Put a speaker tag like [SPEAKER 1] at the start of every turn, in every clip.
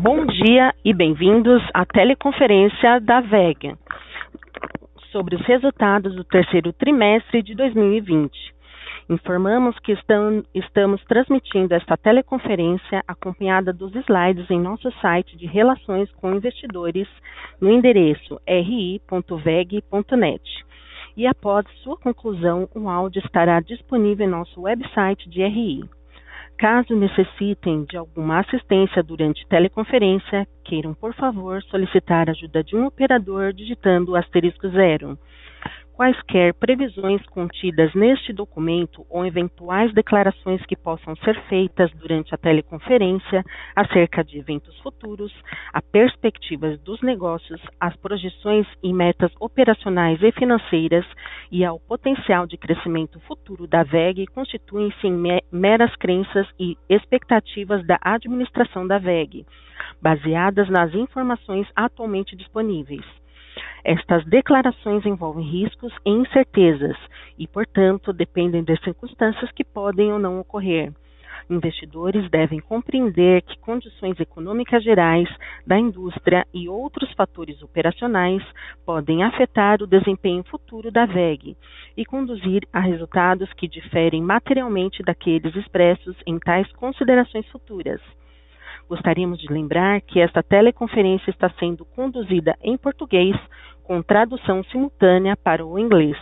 [SPEAKER 1] Bom dia e bem-vindos à teleconferência da VEG sobre os resultados do terceiro trimestre de 2020. Informamos que estamos transmitindo esta teleconferência acompanhada dos slides em nosso site de Relações com Investidores no endereço ri.veg.net. E após sua conclusão, o áudio estará disponível em nosso website de RI. Caso necessitem de alguma assistência durante teleconferência, queiram, por favor, solicitar a ajuda de um operador digitando asterisco zero. Quaisquer previsões contidas neste documento ou eventuais declarações que possam ser feitas durante a teleconferência acerca de eventos futuros, a perspectivas dos negócios, as projeções e metas operacionais e financeiras e ao potencial de crescimento futuro da VEG constituem-se em meras crenças e expectativas da administração da VEG, baseadas nas informações atualmente disponíveis. Estas declarações envolvem riscos e incertezas e, portanto, dependem das circunstâncias que podem ou não ocorrer. Investidores devem compreender que condições econômicas gerais da indústria e outros fatores operacionais podem afetar o desempenho futuro da VEG e conduzir a resultados que diferem materialmente daqueles expressos em tais considerações futuras. Gostaríamos de lembrar que esta teleconferência está sendo conduzida em português com tradução simultânea para o inglês.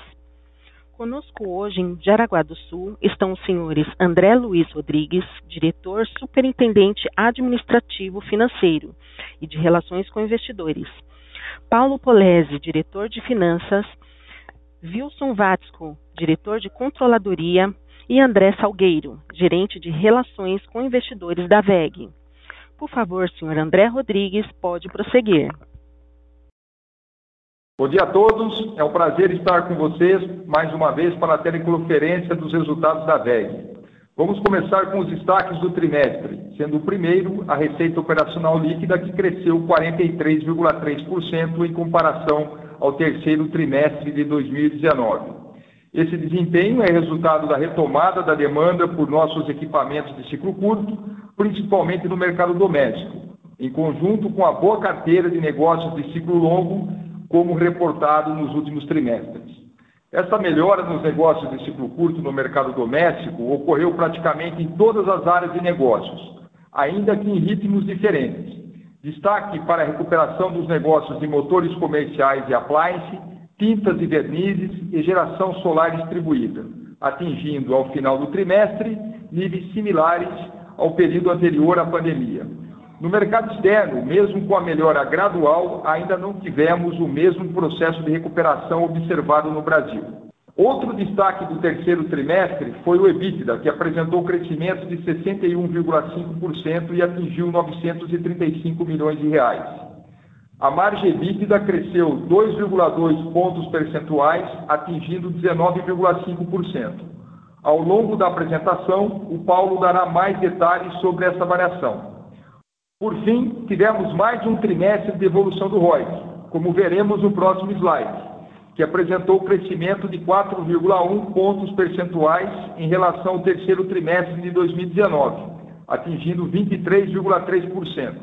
[SPEAKER 1] Conosco hoje em Jaraguá do Sul estão os senhores André Luiz Rodrigues, diretor superintendente administrativo financeiro e de relações com investidores, Paulo Polese, diretor de finanças, Wilson Vatsco, diretor de controladoria, e André Salgueiro, gerente de relações com investidores da VEG. Por favor, senhor André Rodrigues, pode prosseguir.
[SPEAKER 2] Bom dia a todos, é um prazer estar com vocês mais uma vez para a teleconferência dos resultados da VEG. Vamos começar com os destaques do trimestre, sendo o primeiro a receita operacional líquida que cresceu 43,3% em comparação ao terceiro trimestre de 2019. Esse desempenho é resultado da retomada da demanda por nossos equipamentos de ciclo curto, principalmente no mercado doméstico, em conjunto com a boa carteira de negócios de ciclo longo, como reportado nos últimos trimestres. Essa melhora nos negócios de ciclo curto no mercado doméstico ocorreu praticamente em todas as áreas de negócios, ainda que em ritmos diferentes. Destaque para a recuperação dos negócios de motores comerciais e appliance, tintas e vernizes e geração solar distribuída, atingindo ao final do trimestre níveis similares ao período anterior à pandemia. No mercado externo, mesmo com a melhora gradual, ainda não tivemos o mesmo processo de recuperação observado no Brasil. Outro destaque do terceiro trimestre foi o EBITDA, que apresentou crescimento de 61,5% e atingiu 935 milhões de reais. A margem EBITDA cresceu 2,2 pontos percentuais, atingindo 19,5%. Ao longo da apresentação, o Paulo dará mais detalhes sobre essa variação. Por fim, tivemos mais um trimestre de evolução do ROI, como veremos no próximo slide, que apresentou crescimento de 4,1 pontos percentuais em relação ao terceiro trimestre de 2019, atingindo 23,3%.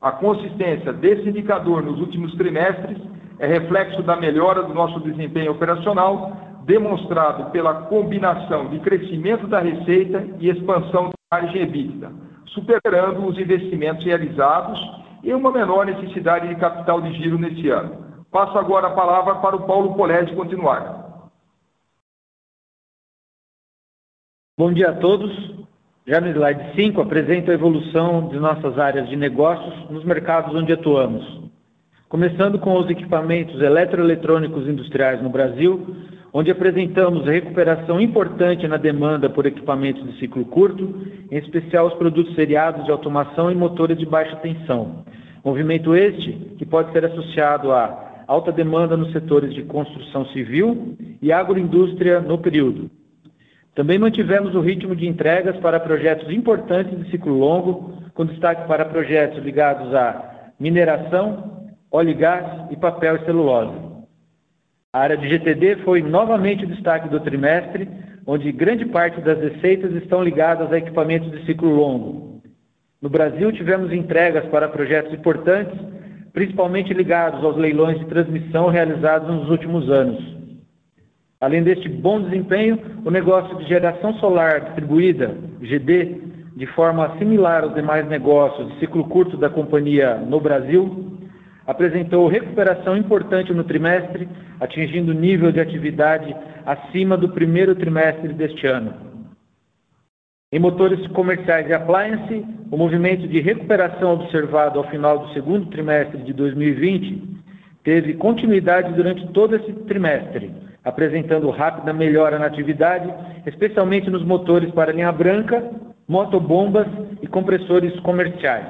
[SPEAKER 2] A consistência desse indicador nos últimos trimestres é reflexo da melhora do nosso desempenho operacional demonstrado pela combinação de crescimento da receita e expansão da margem EBITDA, superando os investimentos realizados e uma menor necessidade de capital de giro neste ano. Passo agora a palavra para o Paulo Polese continuar.
[SPEAKER 3] Bom dia a todos. Já no slide 5 apresento a evolução de nossas áreas de negócios nos mercados onde atuamos. Começando com os equipamentos eletroeletrônicos industriais no Brasil, onde apresentamos recuperação importante na demanda por equipamentos de ciclo curto, em especial os produtos seriados de automação e motores de baixa tensão. Movimento este que pode ser associado a alta demanda nos setores de construção civil e agroindústria no período. Também mantivemos o ritmo de entregas para projetos importantes de ciclo longo, com destaque para projetos ligados à mineração, óleo e gás e papel e celulose. A área de GTD foi novamente o destaque do trimestre, onde grande parte das receitas estão ligadas a equipamentos de ciclo longo. No Brasil, tivemos entregas para projetos importantes, principalmente ligados aos leilões de transmissão realizados nos últimos anos. Além deste bom desempenho, o negócio de geração solar distribuída, GD, de forma similar aos demais negócios de ciclo curto da companhia no Brasil, apresentou recuperação importante no trimestre, atingindo nível de atividade acima do primeiro trimestre deste ano. Em motores comerciais e appliance, o movimento de recuperação observado ao final do segundo trimestre de 2020 teve continuidade durante todo esse trimestre, apresentando rápida melhora na atividade, especialmente nos motores para linha branca, motobombas e compressores comerciais.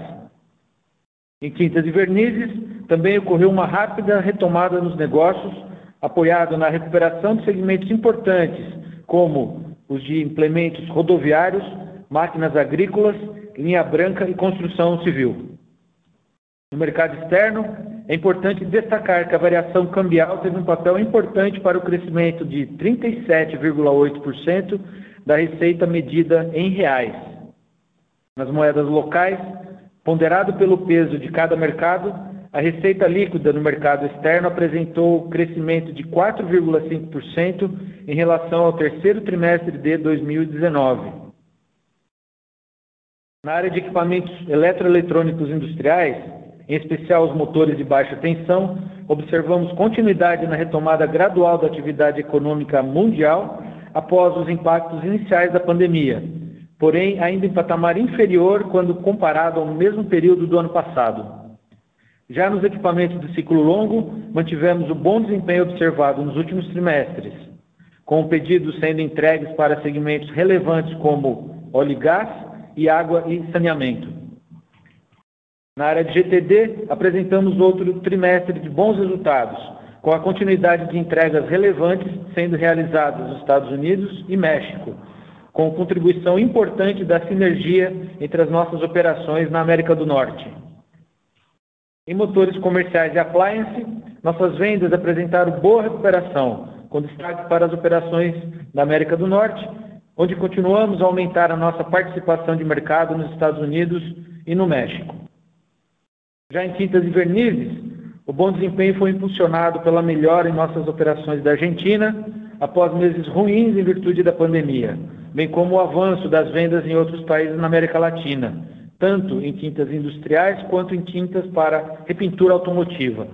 [SPEAKER 3] Em tintas e vernizes, também ocorreu uma rápida retomada nos negócios, apoiado na recuperação de segmentos importantes, como os de implementos rodoviários, máquinas agrícolas, linha branca e construção civil. No mercado externo, é importante destacar que a variação cambial teve um papel importante para o crescimento de 37,8% da receita medida em reais. Nas moedas locais, ponderado pelo peso de cada mercado, a receita líquida no mercado externo apresentou crescimento de 4,5% em relação ao terceiro trimestre de 2019. Na área de equipamentos eletroeletrônicos industriais, em especial os motores de baixa tensão, observamos continuidade na retomada gradual da atividade econômica mundial após os impactos iniciais da pandemia, porém ainda em patamar inferior quando comparado ao mesmo período do ano passado. Já nos equipamentos de ciclo longo, mantivemos o bom desempenho observado nos últimos trimestres, com pedidos sendo entregues para segmentos relevantes como óleo e gás e água e saneamento. Na área de GTD, apresentamos outro trimestre de bons resultados, com a continuidade de entregas relevantes sendo realizadas nos Estados Unidos e México, com contribuição importante da sinergia entre as nossas operações na América do Norte. Em motores comerciais e appliance, nossas vendas apresentaram boa recuperação, com destaque para as operações da América do Norte, onde continuamos a aumentar a nossa participação de mercado nos Estados Unidos e no México. Já em tintas e vernizes, o bom desempenho foi impulsionado pela melhora em nossas operações da Argentina, após meses ruins em virtude da pandemia, bem como o avanço das vendas em outros países na América Latina, tanto em tintas industriais quanto em tintas para repintura automotiva.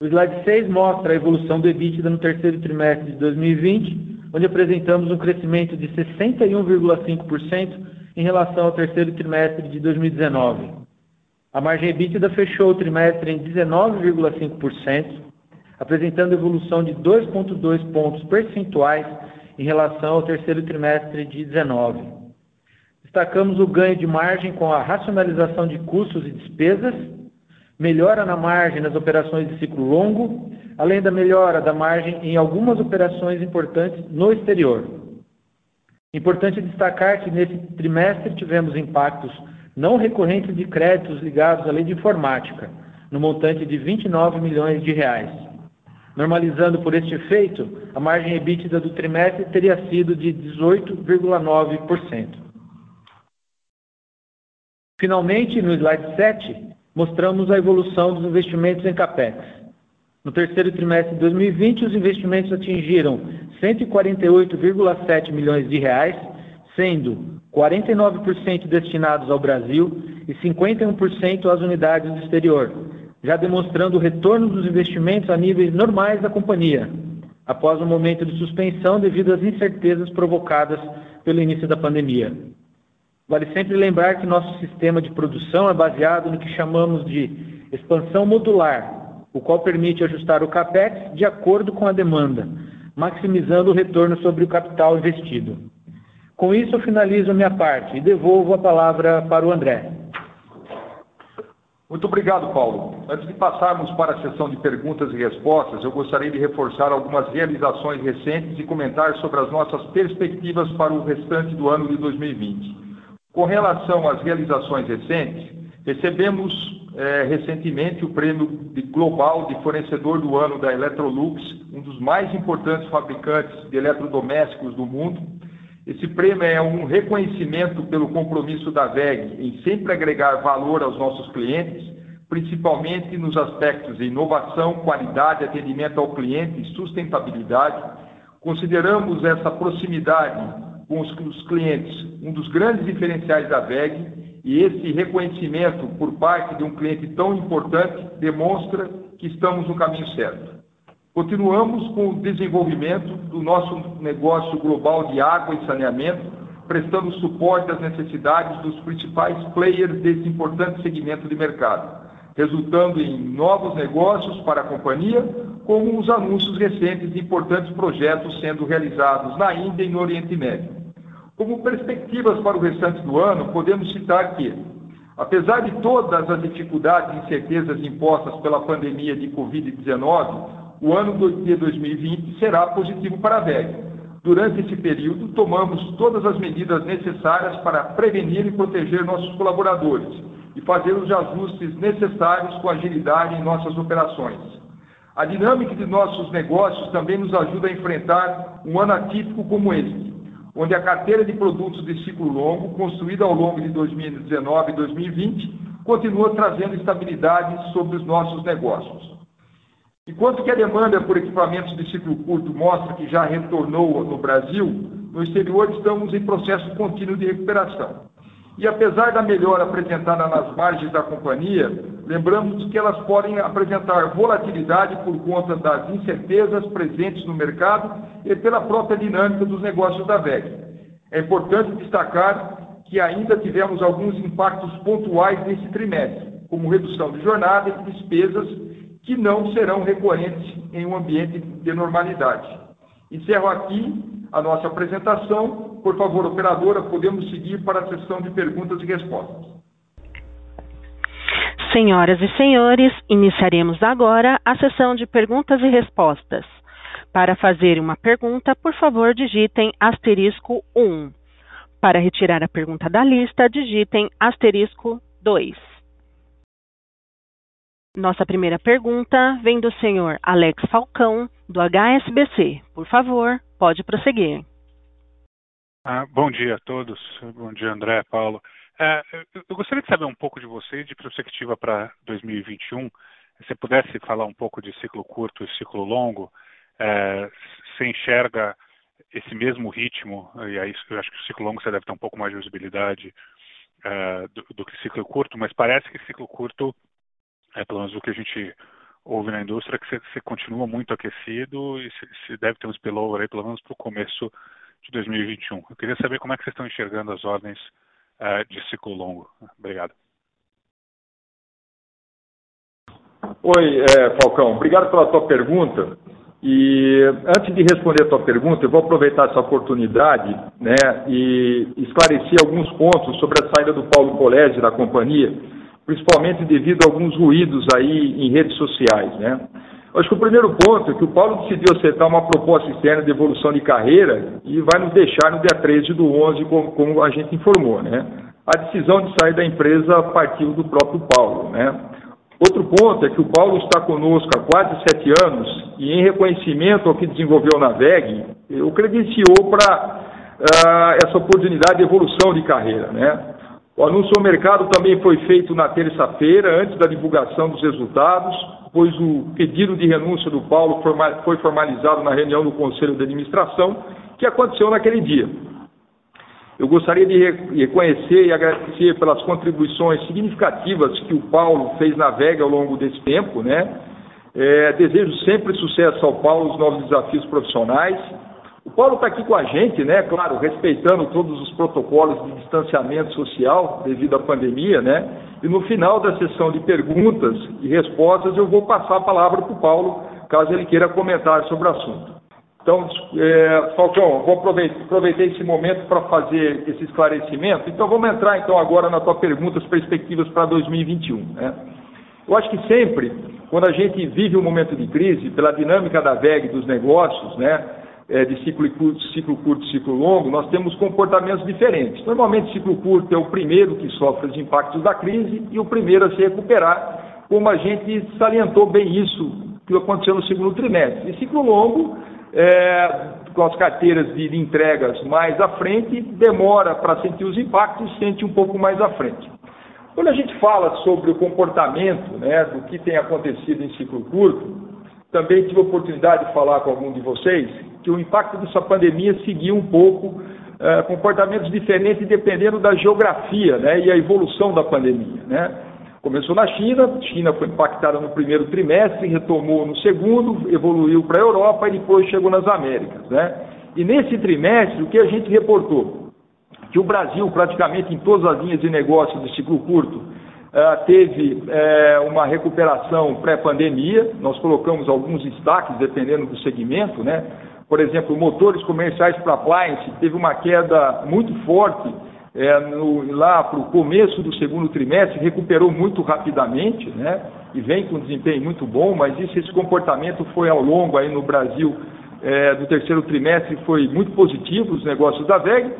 [SPEAKER 3] O slide 6 mostra a evolução do EBITDA no terceiro trimestre de 2020, onde apresentamos um crescimento de 61,5% em relação ao terceiro trimestre de 2019. A margem EBITDA fechou o trimestre em 19,5%, apresentando evolução de 2,2 pontos percentuais em relação ao terceiro trimestre de 2019. Destacamos o ganho de margem com a racionalização de custos e despesas, melhora na margem nas operações de ciclo longo, além da melhora da margem em algumas operações importantes no exterior. Importante destacar que nesse trimestre tivemos impactos não recorrentes de créditos ligados à lei de informática, no montante de 29 milhões de reais. Normalizando por este efeito, a margem EBITDA do trimestre teria sido de 18,9%. Finalmente, no slide 7, mostramos a evolução dos investimentos em CAPEX. No terceiro trimestre de 2020, os investimentos atingiram 148,7 milhões de reais, sendo 49% destinados ao Brasil e 51% às unidades do exterior, já demonstrando o retorno dos investimentos a níveis normais da companhia, após um momento de suspensão devido às incertezas provocadas pelo início da pandemia. Vale sempre lembrar que nosso sistema de produção é baseado no que chamamos de expansão modular, o qual permite ajustar o CAPEX de acordo com a demanda, maximizando o retorno sobre o capital investido. Com isso, eu finalizo minha parte e devolvo a palavra para o André.
[SPEAKER 2] Muito obrigado, Paulo. Antes de passarmos para a sessão de perguntas e respostas, eu gostaria de reforçar algumas realizações recentes e comentar sobre as nossas perspectivas para o restante do ano de 2020. Com relação às realizações recentes, recebemos é, recentemente o prêmio de global de fornecedor do ano da Electrolux, um dos mais importantes fabricantes de eletrodomésticos do mundo, Esse prêmio é um reconhecimento pelo compromisso da VEG em sempre agregar valor aos nossos clientes, principalmente nos aspectos de inovação, qualidade, atendimento ao cliente e sustentabilidade. Consideramos essa proximidade com os clientes um dos grandes diferenciais da VEG e esse reconhecimento por parte de um cliente tão importante demonstra que estamos no caminho certo. Continuamos com o desenvolvimento do nosso negócio global de água e saneamento, prestando suporte às necessidades dos principais players desse importante segmento de mercado, resultando em novos negócios para a companhia, como os anúncios recentes de importantes projetos sendo realizados na Índia e no Oriente Médio. Como perspectivas para o restante do ano, podemos citar que, apesar de todas as dificuldades e incertezas impostas pela pandemia de Covid-19, o ano de 2020 será positivo para a VEG. Durante esse período, tomamos todas as medidas necessárias para prevenir e proteger nossos colaboradores e fazer os ajustes necessários com agilidade em nossas operações. A dinâmica de nossos negócios também nos ajuda a enfrentar um ano atípico como este, onde a carteira de produtos de ciclo longo, construída ao longo de 2019 e 2020, continua trazendo estabilidade sobre os nossos negócios. Enquanto que a demanda por equipamentos de ciclo curto mostra que já retornou no Brasil, no exterior estamos em processo contínuo de recuperação. E apesar da melhora apresentada nas margens da companhia, lembramos que elas podem apresentar volatilidade por conta das incertezas presentes no mercado e pela própria dinâmica dos negócios da VEG. É importante destacar que ainda tivemos alguns impactos pontuais nesse trimestre, como redução de jornada e despesas que não serão recorrentes em um ambiente de normalidade. Encerro aqui a nossa apresentação. Por favor, operadora, podemos seguir para a sessão de perguntas e respostas.
[SPEAKER 1] Senhoras e senhores, iniciaremos agora a sessão de perguntas e respostas. Para fazer uma pergunta, por favor, digitem asterisco 1. Para retirar a pergunta da lista, digitem asterisco 2. Nossa primeira pergunta vem do senhor Alex Falcão, do HSBC. Por favor, pode prosseguir.
[SPEAKER 4] Ah, bom dia a todos. Bom dia, André, Paulo. É, eu gostaria de saber um pouco de você de perspectiva para 2021. Se você pudesse falar um pouco de ciclo curto e ciclo longo, é, você enxerga esse mesmo ritmo, e aí eu acho que o ciclo longo você deve ter um pouco mais de visibilidade é, do, do que ciclo curto, mas parece que ciclo curto é, pelo menos o que a gente ouve na indústria, que você, continua muito aquecido e se, deve ter um spillover aí, pelo menos para o começo de 2021. Eu queria saber como é que vocês estão enxergando as ordens uh, de ciclo longo. Obrigado.
[SPEAKER 2] Oi, é, Falcão. Obrigado pela tua pergunta. E antes de responder a tua pergunta, eu vou aproveitar essa oportunidade né, e esclarecer alguns pontos sobre a saída do Paulo Colégio da companhia principalmente devido a alguns ruídos aí em redes sociais, né? Acho que o primeiro ponto é que o Paulo decidiu aceitar uma proposta externa de evolução de carreira e vai nos deixar no dia 13 do 11, como, como a gente informou, né? A decisão de sair da empresa partiu do próprio Paulo, né? Outro ponto é que o Paulo está conosco há quase sete anos e, em reconhecimento ao que desenvolveu na VEG, o credenciou para uh, essa oportunidade de evolução de carreira, né? O anúncio ao mercado também foi feito na terça-feira, antes da divulgação dos resultados, pois o pedido de renúncia do Paulo foi formalizado na reunião do Conselho de Administração, que aconteceu naquele dia. Eu gostaria de reconhecer e agradecer pelas contribuições significativas que o Paulo fez na VEG ao longo desse tempo, né? É, desejo sempre sucesso ao Paulo nos novos desafios profissionais o Paulo está aqui com a gente, né? Claro, respeitando todos os protocolos de distanciamento social devido à pandemia, né? E no final da sessão de perguntas e respostas, eu vou passar a palavra para o Paulo, caso ele queira comentar sobre o assunto. Então, é, Falcão, vou aproveitar, esse momento para fazer esse esclarecimento. Então, vamos entrar então agora na tua pergunta, as perspectivas para 2021. Né? Eu acho que sempre, quando a gente vive um momento de crise, pela dinâmica da VEG dos negócios, né? É, de ciclo curto, ciclo curto ciclo longo, nós temos comportamentos diferentes. Normalmente, ciclo curto é o primeiro que sofre os impactos da crise e o primeiro a se recuperar, como a gente salientou bem isso que aconteceu no segundo trimestre. E ciclo longo é, com as carteiras de, de, entregas mais à frente, demora para sentir os impactos, sente um pouco mais à frente. Quando a gente fala sobre o comportamento né, do que tem acontecido em ciclo curto, também tive a oportunidade de falar com algum de vocês que o impacto dessa pandemia seguiu um pouco é, comportamentos diferentes dependendo da geografia né, e a evolução da pandemia. Né? Começou na China, China foi impactada no primeiro trimestre, retomou no segundo, evoluiu para a Europa e depois chegou nas Américas. Né? E nesse trimestre, o que a gente reportou? Que o Brasil, praticamente em todas as linhas de negócio de ciclo curto, uh, teve uh, uma recuperação pré-pandemia. Nós colocamos alguns destaques, dependendo do segmento. Né? Por exemplo, motores comerciais para appliance teve uma queda muito forte é, no, lá para o começo do segundo trimestre, recuperou muito rapidamente, né? E vem com desempenho muito bom, mas isso, esse comportamento foi ao longo aí no Brasil é, do terceiro trimestre foi muito positivo os negócios da VEG.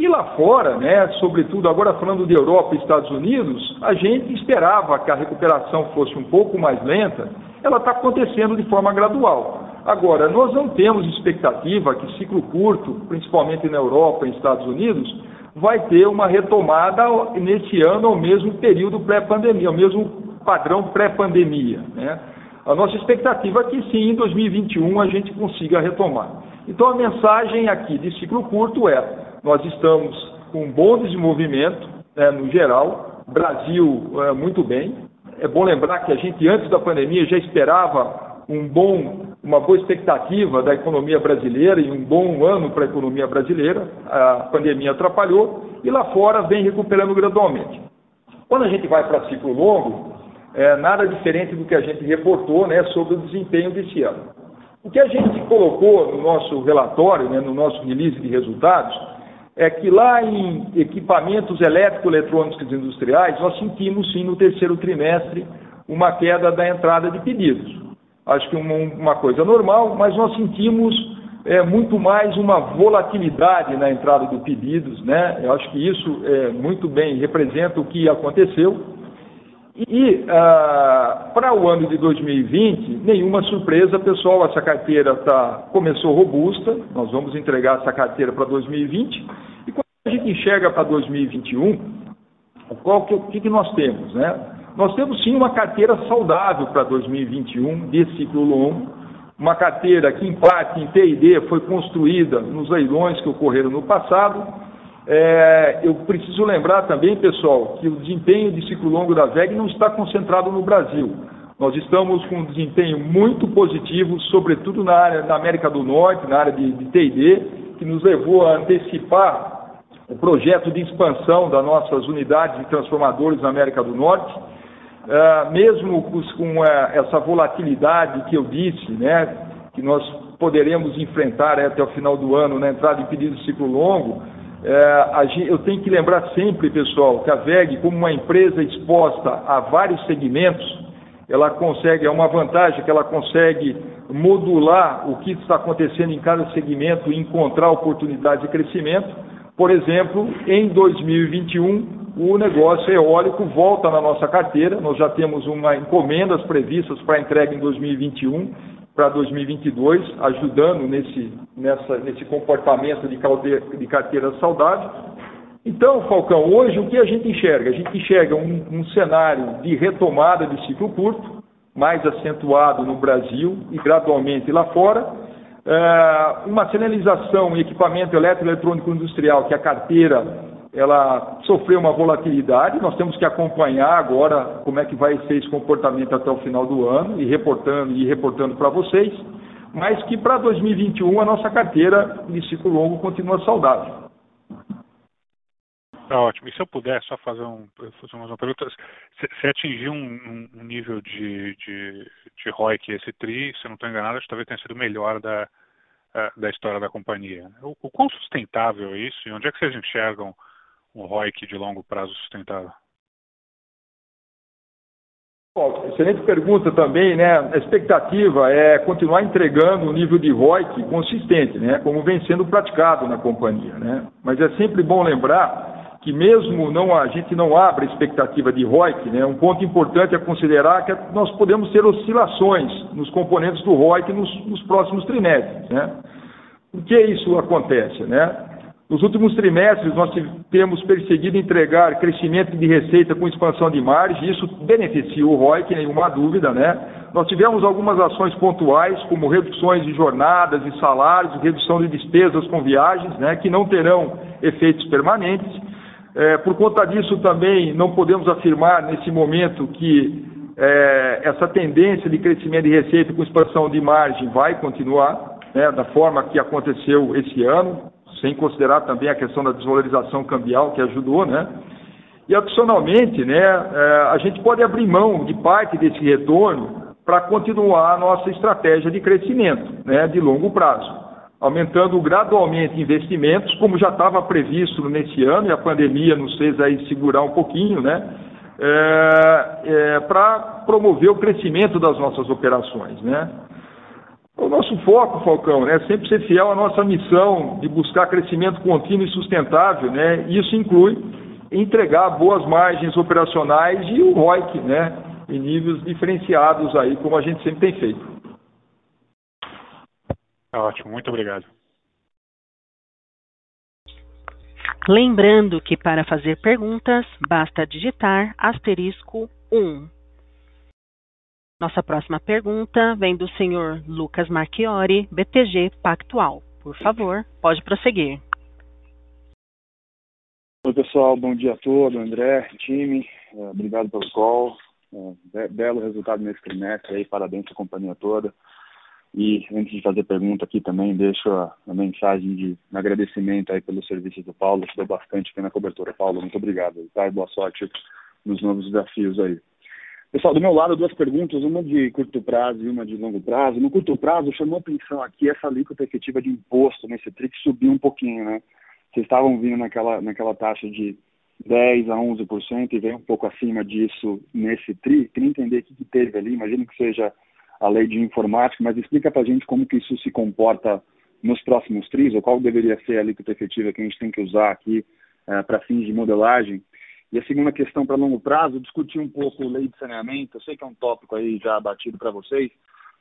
[SPEAKER 2] E lá fora, né, sobretudo agora falando de Europa e Estados Unidos, a gente esperava que a recuperação fosse um pouco mais lenta, ela está acontecendo de forma gradual. Agora, nós não temos expectativa que ciclo curto, principalmente na Europa e Estados Unidos, vai ter uma retomada nesse ano ao mesmo período pré-pandemia, ao mesmo padrão pré-pandemia. Né? A nossa expectativa é que sim, em 2021 a gente consiga retomar. Então a mensagem aqui de ciclo curto é: nós estamos com bom desenvolvimento né, no geral, Brasil é, muito bem. É bom lembrar que a gente antes da pandemia já esperava um bom uma boa expectativa da economia brasileira e um bom ano para a economia brasileira. A pandemia atrapalhou e lá fora vem recuperando gradualmente. Quando a gente vai para ciclo longo, é nada diferente do que a gente reportou né, sobre o desempenho desse ano. O que a gente colocou no nosso relatório, né, no nosso release de resultados, é que lá em equipamentos elétrico-eletrônicos industriais, nós sentimos sim no terceiro trimestre uma queda da entrada de pedidos acho que uma, uma coisa normal, mas nós sentimos é, muito mais uma volatilidade na entrada de pedidos, né? Eu acho que isso é, muito bem representa o que aconteceu. E ah, para o ano de 2020, nenhuma surpresa, pessoal, essa carteira tá, começou robusta, nós vamos entregar essa carteira para 2020, e quando a gente enxerga para 2021, qual que, o que, que nós temos, né? Nós temos sim uma carteira saudável para 2021, de ciclo longo, uma carteira que, em parte, em TD, foi construída nos leilões que ocorreram no passado. É, eu preciso lembrar também, pessoal, que o desempenho de ciclo longo da VEG não está concentrado no Brasil. Nós estamos com um desempenho muito positivo, sobretudo na área da América do Norte, na área de, de TD, que nos levou a antecipar o projeto de expansão das nossas unidades de transformadores na América do Norte. Uh, mesmo com uh, essa volatilidade que eu disse, né, que nós poderemos enfrentar né, até o final do ano na entrada em pedido de ciclo longo, uh, eu tenho que lembrar sempre, pessoal, que a VEG, como uma empresa exposta a vários segmentos, ela consegue, é uma vantagem que ela consegue modular o que está acontecendo em cada segmento e encontrar oportunidades de crescimento. Por exemplo, em 2021, o negócio eólico volta na nossa carteira. Nós já temos uma encomendas previstas para entrega em 2021 para 2022, ajudando nesse, nessa, nesse comportamento de, caldeira, de carteira saudável. Então, Falcão, hoje o que a gente enxerga? A gente enxerga um, um cenário de retomada de ciclo curto, mais acentuado no Brasil e gradualmente lá fora. Uh, uma sinalização em equipamento eletroeletrônico industrial, que é a carteira ela sofreu uma volatilidade, nós temos que acompanhar agora como é que vai ser esse comportamento até o final do ano e reportando e reportando para vocês, mas que para 2021 a nossa carteira de ciclo longo continua saudável.
[SPEAKER 4] Tá ótimo. E se eu puder só fazer, um, fazer uma pergunta, você atingiu um, um, nível de, de, de ROIC esse TRI, se eu não estou enganado, acho que talvez tenha sido o melhor da, da história da companhia. O, o quão sustentável é isso e onde é que vocês enxergam um ROIC de longo prazo sustentável?
[SPEAKER 2] Bom, excelente pergunta também, né? A expectativa é continuar entregando um nível de ROIC consistente, né? Como vem sendo praticado na companhia, né? Mas é sempre bom lembrar que mesmo não a gente não abra expectativa de ROIC, né, um ponto importante é considerar que nós podemos ter oscilações nos componentes do ROIC nos, nos próximos trimestres. Né? Por que isso acontece? Né? Nos últimos trimestres, nós temos perseguido entregar crescimento de receita com expansão de margem, isso beneficia o ROIC, nenhuma dúvida, né? Nós tivemos algumas ações pontuais, como reduções de jornadas e salários, redução de despesas com viagens, né, que não terão efeitos permanentes. É, por conta disso, também não podemos afirmar nesse momento que é, essa tendência de crescimento de receita com expansão de margem vai continuar, né, da forma que aconteceu esse ano, sem considerar também a questão da desvalorização cambial que ajudou, né? E adicionalmente, né, é, a gente pode abrir mão de parte desse retorno para continuar a nossa estratégia de crescimento, né, de longo prazo aumentando gradualmente investimentos, como já estava previsto nesse ano, e a pandemia nos fez aí segurar um pouquinho, né? É, é, para promover o crescimento das nossas operações, né? O nosso foco, Falcão, né, é sempre ser fiel à nossa missão de buscar crescimento contínuo e sustentável, né? Isso inclui entregar boas margens operacionais e o ROIC, né, em níveis diferenciados aí, como a gente sempre tem feito.
[SPEAKER 4] Tá ótimo, muito obrigado.
[SPEAKER 1] Lembrando que para fazer perguntas, basta digitar asterisco 1. Nossa próxima pergunta vem do senhor Lucas Marchiori, BTG Pactual. Por favor, pode prosseguir.
[SPEAKER 5] Oi, pessoal, bom dia a todos, André, time, é, obrigado pelo call, é, belo resultado nesse trimestre aí, parabéns à companhia toda. E antes de fazer pergunta aqui também, deixo a, a mensagem de agradecimento aí pelos serviços do Paulo, ajudou bastante aqui na cobertura. Paulo, muito obrigado, tá? E boa sorte nos novos desafios aí. Pessoal, do meu lado, duas perguntas, uma de curto prazo e uma de longo prazo. No curto prazo, chamou atenção aqui essa alíquota efetiva de imposto nesse TRI que subiu um pouquinho, né? Vocês estavam vindo naquela, naquela taxa de 10% a 11% e veio um pouco acima disso nesse TRI. Queria entender o que, que teve ali, imagino que seja a lei de informática, mas explica para a gente como que isso se comporta nos próximos TRIs, ou qual deveria ser a alíquota efetiva que a gente tem que usar aqui uh, para fins de modelagem. E a segunda questão para longo prazo, discutir um pouco lei de saneamento, eu sei que é um tópico aí já batido para vocês,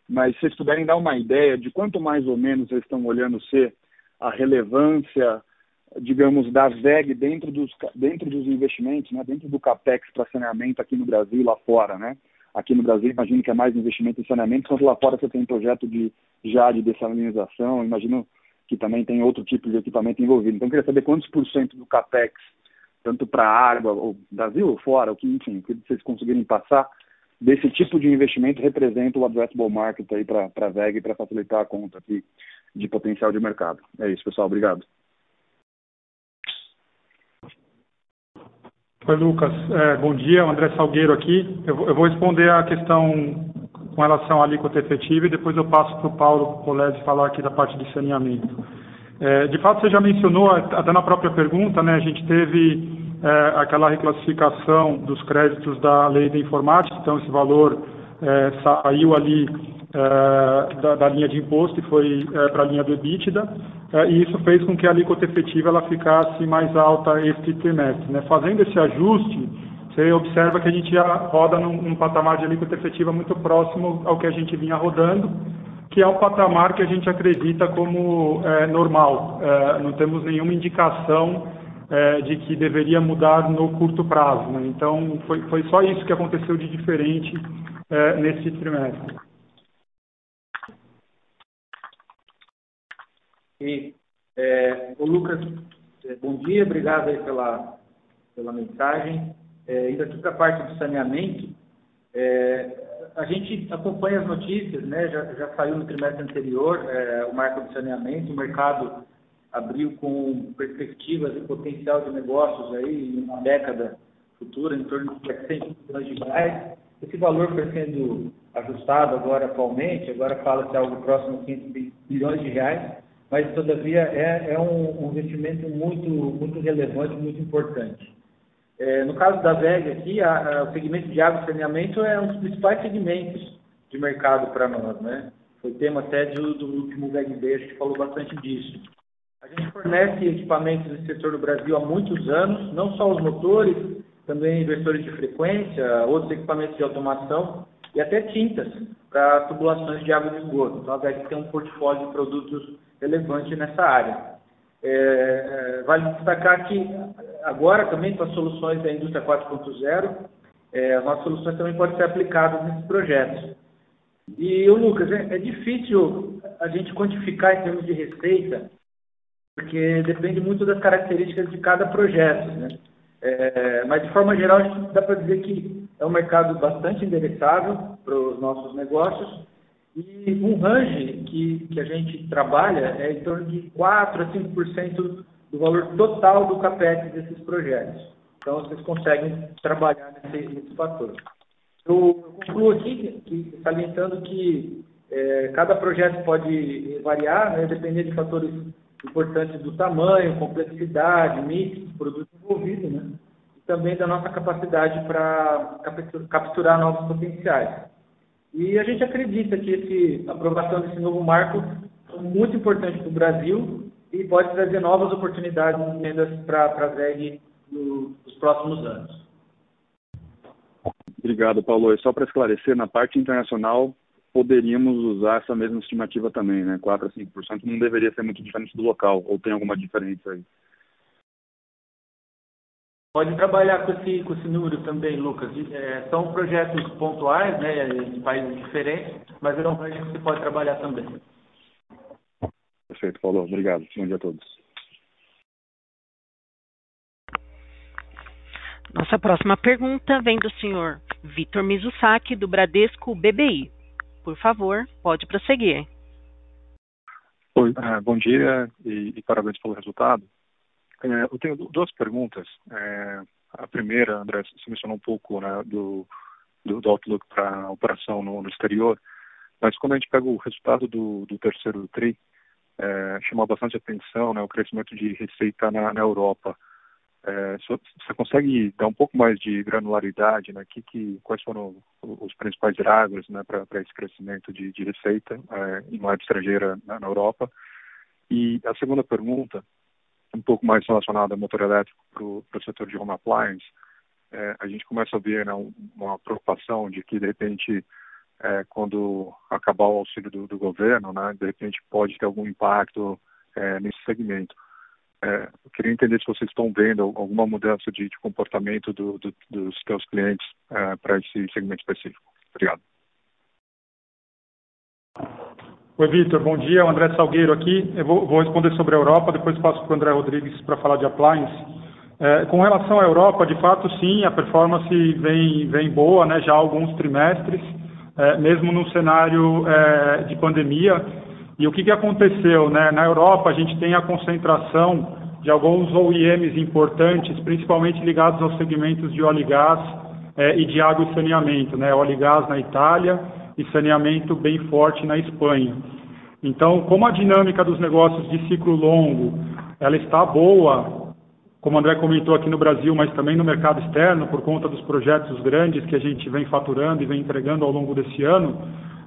[SPEAKER 5] mas se vocês puderem dar uma ideia de quanto mais ou menos vocês estão olhando ser a relevância, digamos, da VEG dentro dos, dentro dos investimentos, né, dentro do CAPEX para saneamento aqui no Brasil e lá fora, né? Aqui no Brasil, imagino que é mais investimento em saneamento, enquanto lá fora você tem projeto de já de dessalinização, imagino que também tem outro tipo de equipamento envolvido. Então, eu queria saber quantos por cento do CAPEX, tanto para água, ou Brasil ou fora, o que, enfim, que vocês conseguirem passar, desse tipo de investimento representa o addressable market aí para a VEG para facilitar a conta aqui de potencial de mercado. É isso, pessoal. Obrigado.
[SPEAKER 6] Oi, Lucas. É, bom dia, André Salgueiro aqui. Eu, eu, vou responder a questão com relação à alíquota efetiva e depois eu passo para o Paulo Polese falar aqui da parte de saneamento. É, de fato, você já mencionou, até na própria pergunta, né, a gente teve é, aquela reclassificação dos créditos da lei da informática, então esse valor é, saiu ali é, da, da, linha de imposto e foi é, para a linha do EBITDA, é, e isso fez com que a alíquota efetiva ela ficasse mais alta este trimestre. Né? Fazendo esse ajuste, você observa que a gente já roda num, num patamar de alíquota efetiva muito próximo ao que a gente vinha rodando, que é um patamar que a gente acredita como é, normal. É, não temos nenhuma indicação é, de que deveria mudar no curto prazo. Né? Então, foi, foi só isso que aconteceu de diferente nesse trimestre.
[SPEAKER 3] E, é, o Lucas, é, bom dia, obrigado aí pela, pela mensagem. É, indo aqui para a parte do saneamento, é, a gente acompanha as notícias, né? já, já saiu no trimestre anterior é, o marco de saneamento, o mercado abriu com perspectivas e potencial de negócios aí em uma década futura, em torno de 700 milhões de reais. Esse valor foi sendo ajustado agora atualmente, agora fala-se algo próximo a 500 bilhões de reais mas todavia é, é um, um, investimento muito, muito relevante, muito importante. É, no caso da VEG aqui, a, a, o segmento de água e saneamento é um dos principais segmentos de mercado para nós, né? Foi tema até do, do último VEG B, a gente falou bastante disso. A gente fornece equipamentos nesse setor no Brasil há muitos anos, não só os motores, também inversores de frequência, outros equipamentos de automação e até tintas para tubulações de água de esgoto. Então, a VEG tem um portfólio de produtos relevante nessa área. É, é vale destacar que agora também com as soluções da indústria 4.0, é, as nossas soluções também podem ser aplicadas nesses projetos. E, Lucas, é, é difícil a gente quantificar em termos de receita, porque depende muito das características de cada projeto, né? É, mas, de forma geral, dá para dizer que é um mercado bastante endereçável para os nossos negócios e um range que, que a gente trabalha é em torno de 4% a 5% do valor total do CAPEX desses projetos. Então, vocês conseguem trabalhar nesse, nesse fator. Eu, concluo aqui que, salientando que é, cada projeto pode variar, né, de fatores importantes do tamanho, complexidade, mix produto envolvido, né? E também da nossa capacidade para capturar novos potenciais. E a gente acredita que a aprovação desse novo marco é muito importante para o Brasil e pode trazer novas oportunidades de vendas para a VEG nos próximos anos.
[SPEAKER 5] Obrigado, Paulo. E só para esclarecer, na parte internacional, poderíamos usar essa mesma estimativa também, né? 4 a 5% não deveria ser muito diferente do local, ou tem alguma diferença aí?
[SPEAKER 3] Pode trabalhar com esse, com esse número também, Lucas. É, são projetos pontuais, né, em países diferentes, mas é um projeto que você pode trabalhar também.
[SPEAKER 5] Perfeito, Paulo. Obrigado. Bom dia a todos.
[SPEAKER 1] Nossa próxima pergunta vem do senhor Vitor Mizusaki, do Bradesco BBI. Por favor, pode prosseguir.
[SPEAKER 7] Oi, uh, bom dia e, e, parabéns pelo resultado. É, eu tenho duas perguntas. É, a primeira, André, você mencionou um pouco né, do, do, do, outlook para a operação no, no, exterior, mas quando a gente pega o resultado do, do terceiro TRI, é, chamou bastante atenção né, o crescimento de receita na, na Europa. É, você consegue dar um pouco mais de granularidade, né? Que, que, quais foram os principais drivers né, para esse crescimento de, de receita é, em moeda estrangeira na, na, Europa? E a segunda pergunta, um pouco mais relacionada ao motor elétrico para o setor de home appliance, é, a gente começa a ver né, uma preocupação de que, de repente, é, quando acabar o auxílio do, do, governo, né, de repente pode ter algum impacto é, nesse segmento. É, eu queria entender se vocês estão vendo alguma mudança de, de comportamento do, do, dos seus clientes é, para esse segmento específico. Obrigado.
[SPEAKER 6] Oi, Vitor. Bom dia. O André Salgueiro aqui. Eu vou, vou responder sobre a Europa, depois passo para o André Rodrigues para falar de appliance. É, com relação à Europa, de fato, sim, a performance vem, vem boa, né, já há alguns trimestres, é, mesmo no cenário é, de pandemia. E o que, que aconteceu? Né? Na Europa, a gente tem a concentração de alguns OEMs importantes, principalmente ligados aos segmentos de óleo e gás é, e de água e saneamento. Né? Óleo e gás na Itália e saneamento bem forte na Espanha. Então, como a dinâmica dos negócios de ciclo longo ela está boa, como o André comentou aqui no Brasil, mas também no mercado externo, por conta dos projetos grandes que a gente vem faturando e vem entregando ao longo desse ano,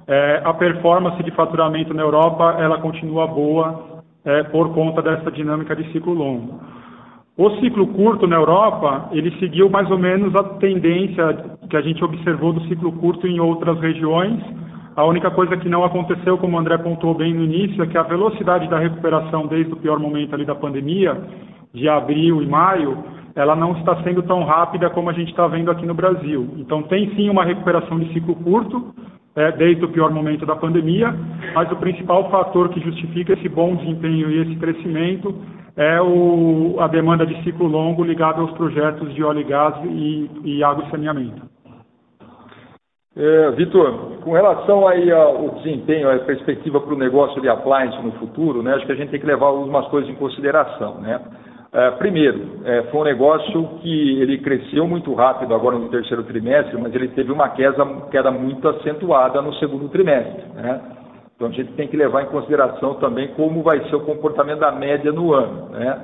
[SPEAKER 6] é, a performance de faturamento na Europa ela continua boa é, por conta dessa dinâmica de ciclo longo. O ciclo curto na Europa, ele seguiu mais ou menos a tendência que a gente observou do ciclo curto em outras regiões. A única coisa que não aconteceu, como o André pontuou bem no início, é que a velocidade da recuperação desde o pior momento ali da pandemia, de abril e maio, ela não está sendo tão rápida como a gente está vendo aqui no Brasil. Então tem sim uma recuperação de ciclo curto, é, desde o pior momento da pandemia, mas o principal fator que justifica esse bom desempenho e esse crescimento é o, a demanda de ciclo longo ligada aos projetos de óleo e gás e, e água e saneamento.
[SPEAKER 2] É, Vitor, com relação aí ao desempenho, a perspectiva para o negócio de appliance no futuro, né, acho que a gente tem que levar algumas coisas em consideração. Né? É, primeiro, é, foi um negócio que ele cresceu muito rápido agora no terceiro trimestre, mas ele teve uma queda, queda muito acentuada no segundo trimestre. Né? Então a gente tem que levar em consideração também como vai ser o comportamento da média no ano. Né?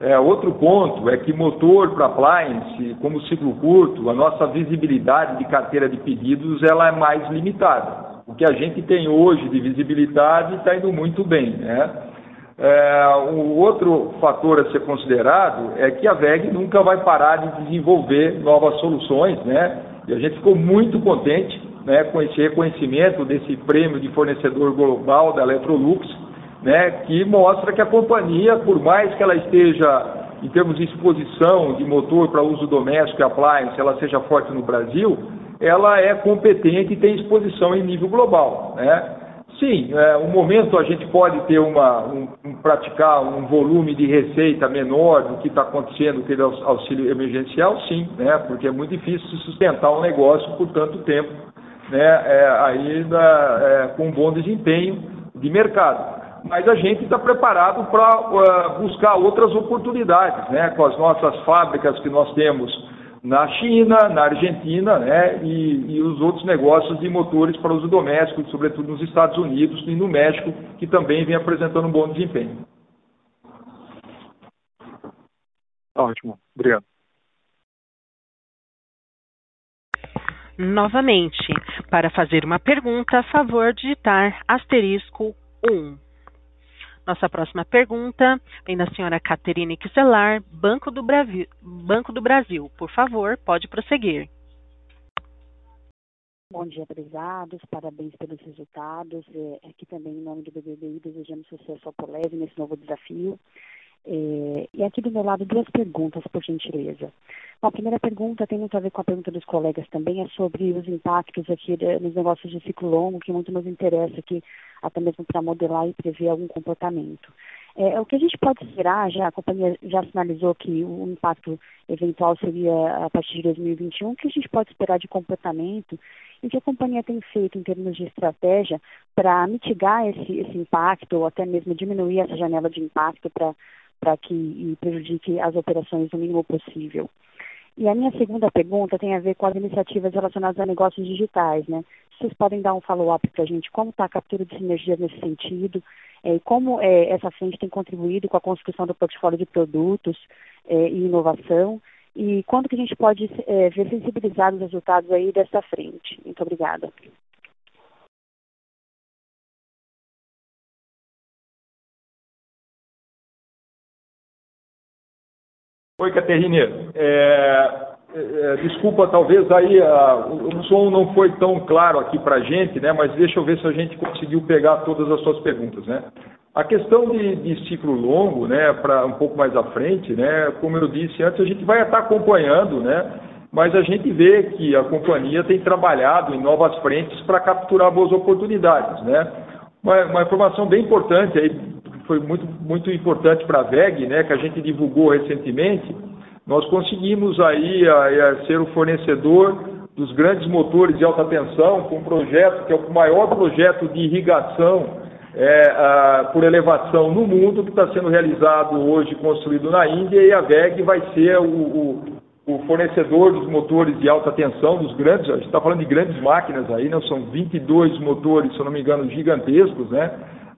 [SPEAKER 2] É, outro ponto é que motor para appliance, como ciclo curto, a nossa visibilidade de carteira de pedidos ela é mais limitada. O que a gente tem hoje de visibilidade está indo muito bem. Né? É, um outro fator a ser considerado é que a VEG nunca vai parar de desenvolver novas soluções, né? E a gente ficou muito contente né, com esse reconhecimento desse prêmio de fornecedor global da Electrolux, né, que mostra que a companhia, por mais que ela esteja em termos de exposição de motor para uso doméstico e appliance, ela seja forte no Brasil, ela é competente e tem exposição em nível global, né? Sim, é, um momento a gente pode ter uma, um, um, praticar um volume de receita menor do que está acontecendo com o auxílio emergencial, sim, né? Porque é muito difícil sustentar um negócio por tanto tempo, né? É, ainda é, com um bom desempenho de mercado. Mas a gente está preparado para uh, buscar outras oportunidades, né? Com as nossas fábricas que nós temos na China, na Argentina, né, e, e, os outros negócios de motores para uso doméstico, sobretudo nos Estados Unidos e no México, que também vem apresentando um bom desempenho.
[SPEAKER 7] Ótimo, obrigado.
[SPEAKER 1] Novamente, para fazer uma pergunta, a favor digitar asterisco 1. Nossa próxima pergunta vem da senhora Caterine Kiselar, Banco do, Brasil, Banco do Brasil. Por favor, pode prosseguir.
[SPEAKER 8] Bom dia, prezados. Parabéns pelos resultados. É, aqui também, em nome do BBBI, desejamos sucesso ao Poleve nesse novo desafio. É, e aqui do meu lado, duas perguntas, por gentileza. Bom, a primeira pergunta tem muito a ver com a pergunta dos colegas também, é sobre os impactos aqui de, nos negócios de ciclo longo, que muito nos interessa aqui, até mesmo para modelar e prever algum comportamento. É, o que a gente pode esperar, já a companhia já sinalizou que o impacto eventual seria a partir de 2021, o que a gente pode esperar de comportamento e o que a companhia tem feito em termos de estratégia para mitigar esse, esse impacto ou até mesmo diminuir essa janela de impacto para para que prejudique as operações o mínimo possível. E a minha segunda pergunta tem a ver com as iniciativas relacionadas a negócios digitais, né? Vocês podem dar um follow-up para a gente, como está a captura de sinergias nesse sentido, é, como é, essa frente tem contribuído com a construção do portfólio de produtos é, e inovação, e quando que a gente pode é, ver sensibilizados os resultados aí dessa frente. Muito obrigada.
[SPEAKER 2] Oi, Caterine. É, é, desculpa, talvez aí a, o, o som não foi tão claro aqui para a gente, né? Mas deixa eu ver se a gente conseguiu pegar todas as suas perguntas, né? A questão de, de ciclo longo, né? Para um pouco mais à frente, né? Como eu disse antes, a gente vai estar acompanhando, né? Mas a gente vê que a companhia tem trabalhado em novas frentes para capturar boas oportunidades, né? Uma, uma informação bem importante aí foi muito, muito importante para a VEG, né, que a gente divulgou recentemente, nós conseguimos aí a, a ser o fornecedor dos grandes motores de alta tensão, com um projeto que é o maior projeto de irrigação é, a, por elevação no mundo, que está sendo realizado hoje, construído na Índia, e a VEG vai ser o, o, o fornecedor dos motores de alta tensão, dos grandes, a gente está falando de grandes máquinas aí, né, são 22 motores, se eu não me engano, gigantescos, né?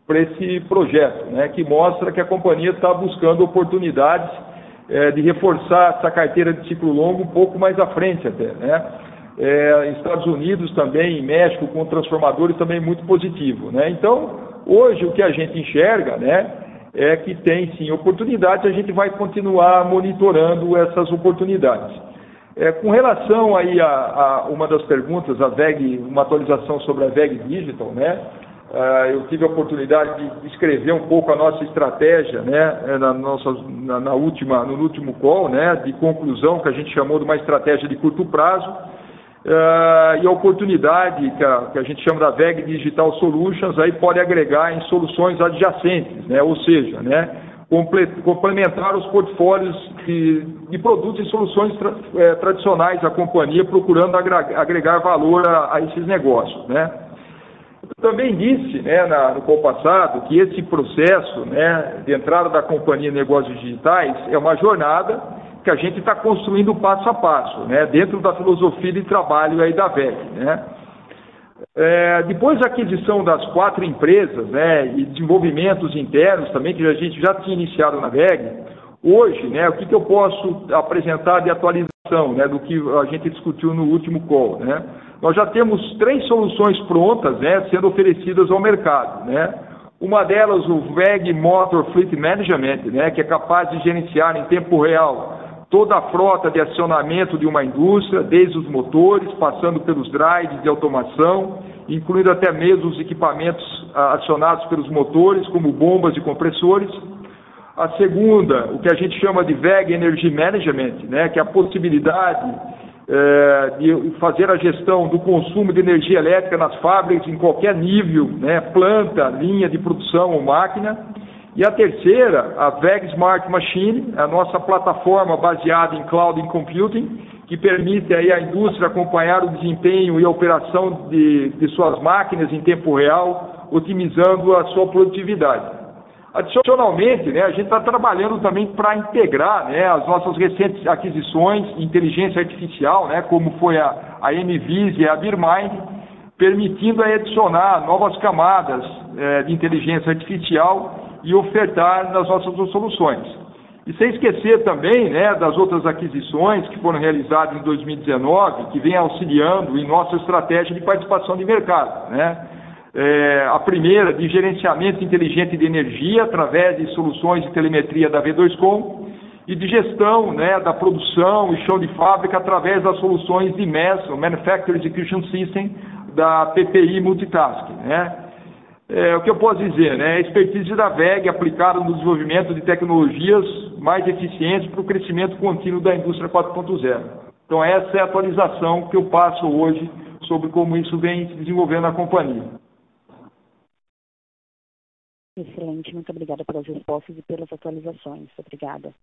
[SPEAKER 2] Para esse projeto, né, que mostra que a companhia está buscando oportunidades é, de reforçar essa carteira de ciclo longo um pouco mais à frente até. Né? É, Estados Unidos também, México, com transformadores também muito positivo. Né? Então, hoje o que a gente enxerga né, é que tem sim oportunidades, a gente vai continuar monitorando essas oportunidades. É, com relação aí a, a, uma das perguntas, a VEG, uma atualização sobre a VEG Digital, né? Uh, eu tive a oportunidade de escrever um pouco a nossa estratégia, né, é, na, nossa, na, na, última, no último call, né, de conclusão, que a gente chamou de uma estratégia de curto prazo, uh, e a oportunidade que a, que a, gente chama da VEG Digital Solutions, aí pode agregar em soluções adjacentes, né, ou seja, né, complementar os portfólios de, de produtos e soluções tra, é, tradicionais da companhia, procurando agregar valor a, a esses negócios, né. Eu também disse né, na, no call passado que esse processo né, de entrada da companhia negócios digitais é uma jornada que a gente está construindo passo a passo, né, dentro da filosofia de trabalho aí da VEC. Né. É, depois da aquisição das quatro empresas né, e desenvolvimentos internos também, que a gente já tinha iniciado na VEG, hoje, né, o que, que eu posso apresentar de atualização né, do que a gente discutiu no último call? Né? Nós já temos três soluções prontas né, sendo oferecidas ao mercado. Né? Uma delas, o VEG Motor Fleet Management, né, que é capaz de gerenciar em tempo real toda a frota de acionamento de uma indústria, desde os motores, passando pelos drives de automação, incluindo até mesmo os equipamentos ah, acionados pelos motores, como bombas e compressores. A segunda, o que a gente chama de VEG Energy Management, né, que é a possibilidade é, de fazer a gestão do consumo de energia elétrica nas fábricas em qualquer nível, né, planta, linha de produção ou máquina. E a terceira, a VEG Smart Machine, a nossa plataforma baseada em cloud computing, que permite aí à indústria acompanhar o desempenho e a operação de, de suas máquinas em tempo real, otimizando a sua produtividade. Adicionalmente, né, a gente está trabalhando também para integrar né, as nossas recentes aquisições inteligência artificial, né, como foi a, a MVIS e a BeerMind, permitindo adicionar novas camadas é, de inteligência artificial e ofertar nas nossas soluções. E sem esquecer também né, das outras aquisições que foram realizadas em 2019, que vêm auxiliando em nossa estratégia de participação de mercado. Né? É, a primeira de gerenciamento inteligente de energia através de soluções de telemetria da V2Com e de gestão né, da produção e chão de fábrica através das soluções de MES, o Manufacturing Execution System, da PPI Multitask. Né? É, o que eu posso dizer, né? A expertise da VEG aplicada no desenvolvimento de tecnologias mais eficientes para o crescimento contínuo da indústria 4.0. Então, essa é a atualização que eu passo hoje sobre como isso vem se desenvolvendo na companhia.
[SPEAKER 8] Excelente, muito obrigada pelas respostas e pelas atualizações. Obrigada.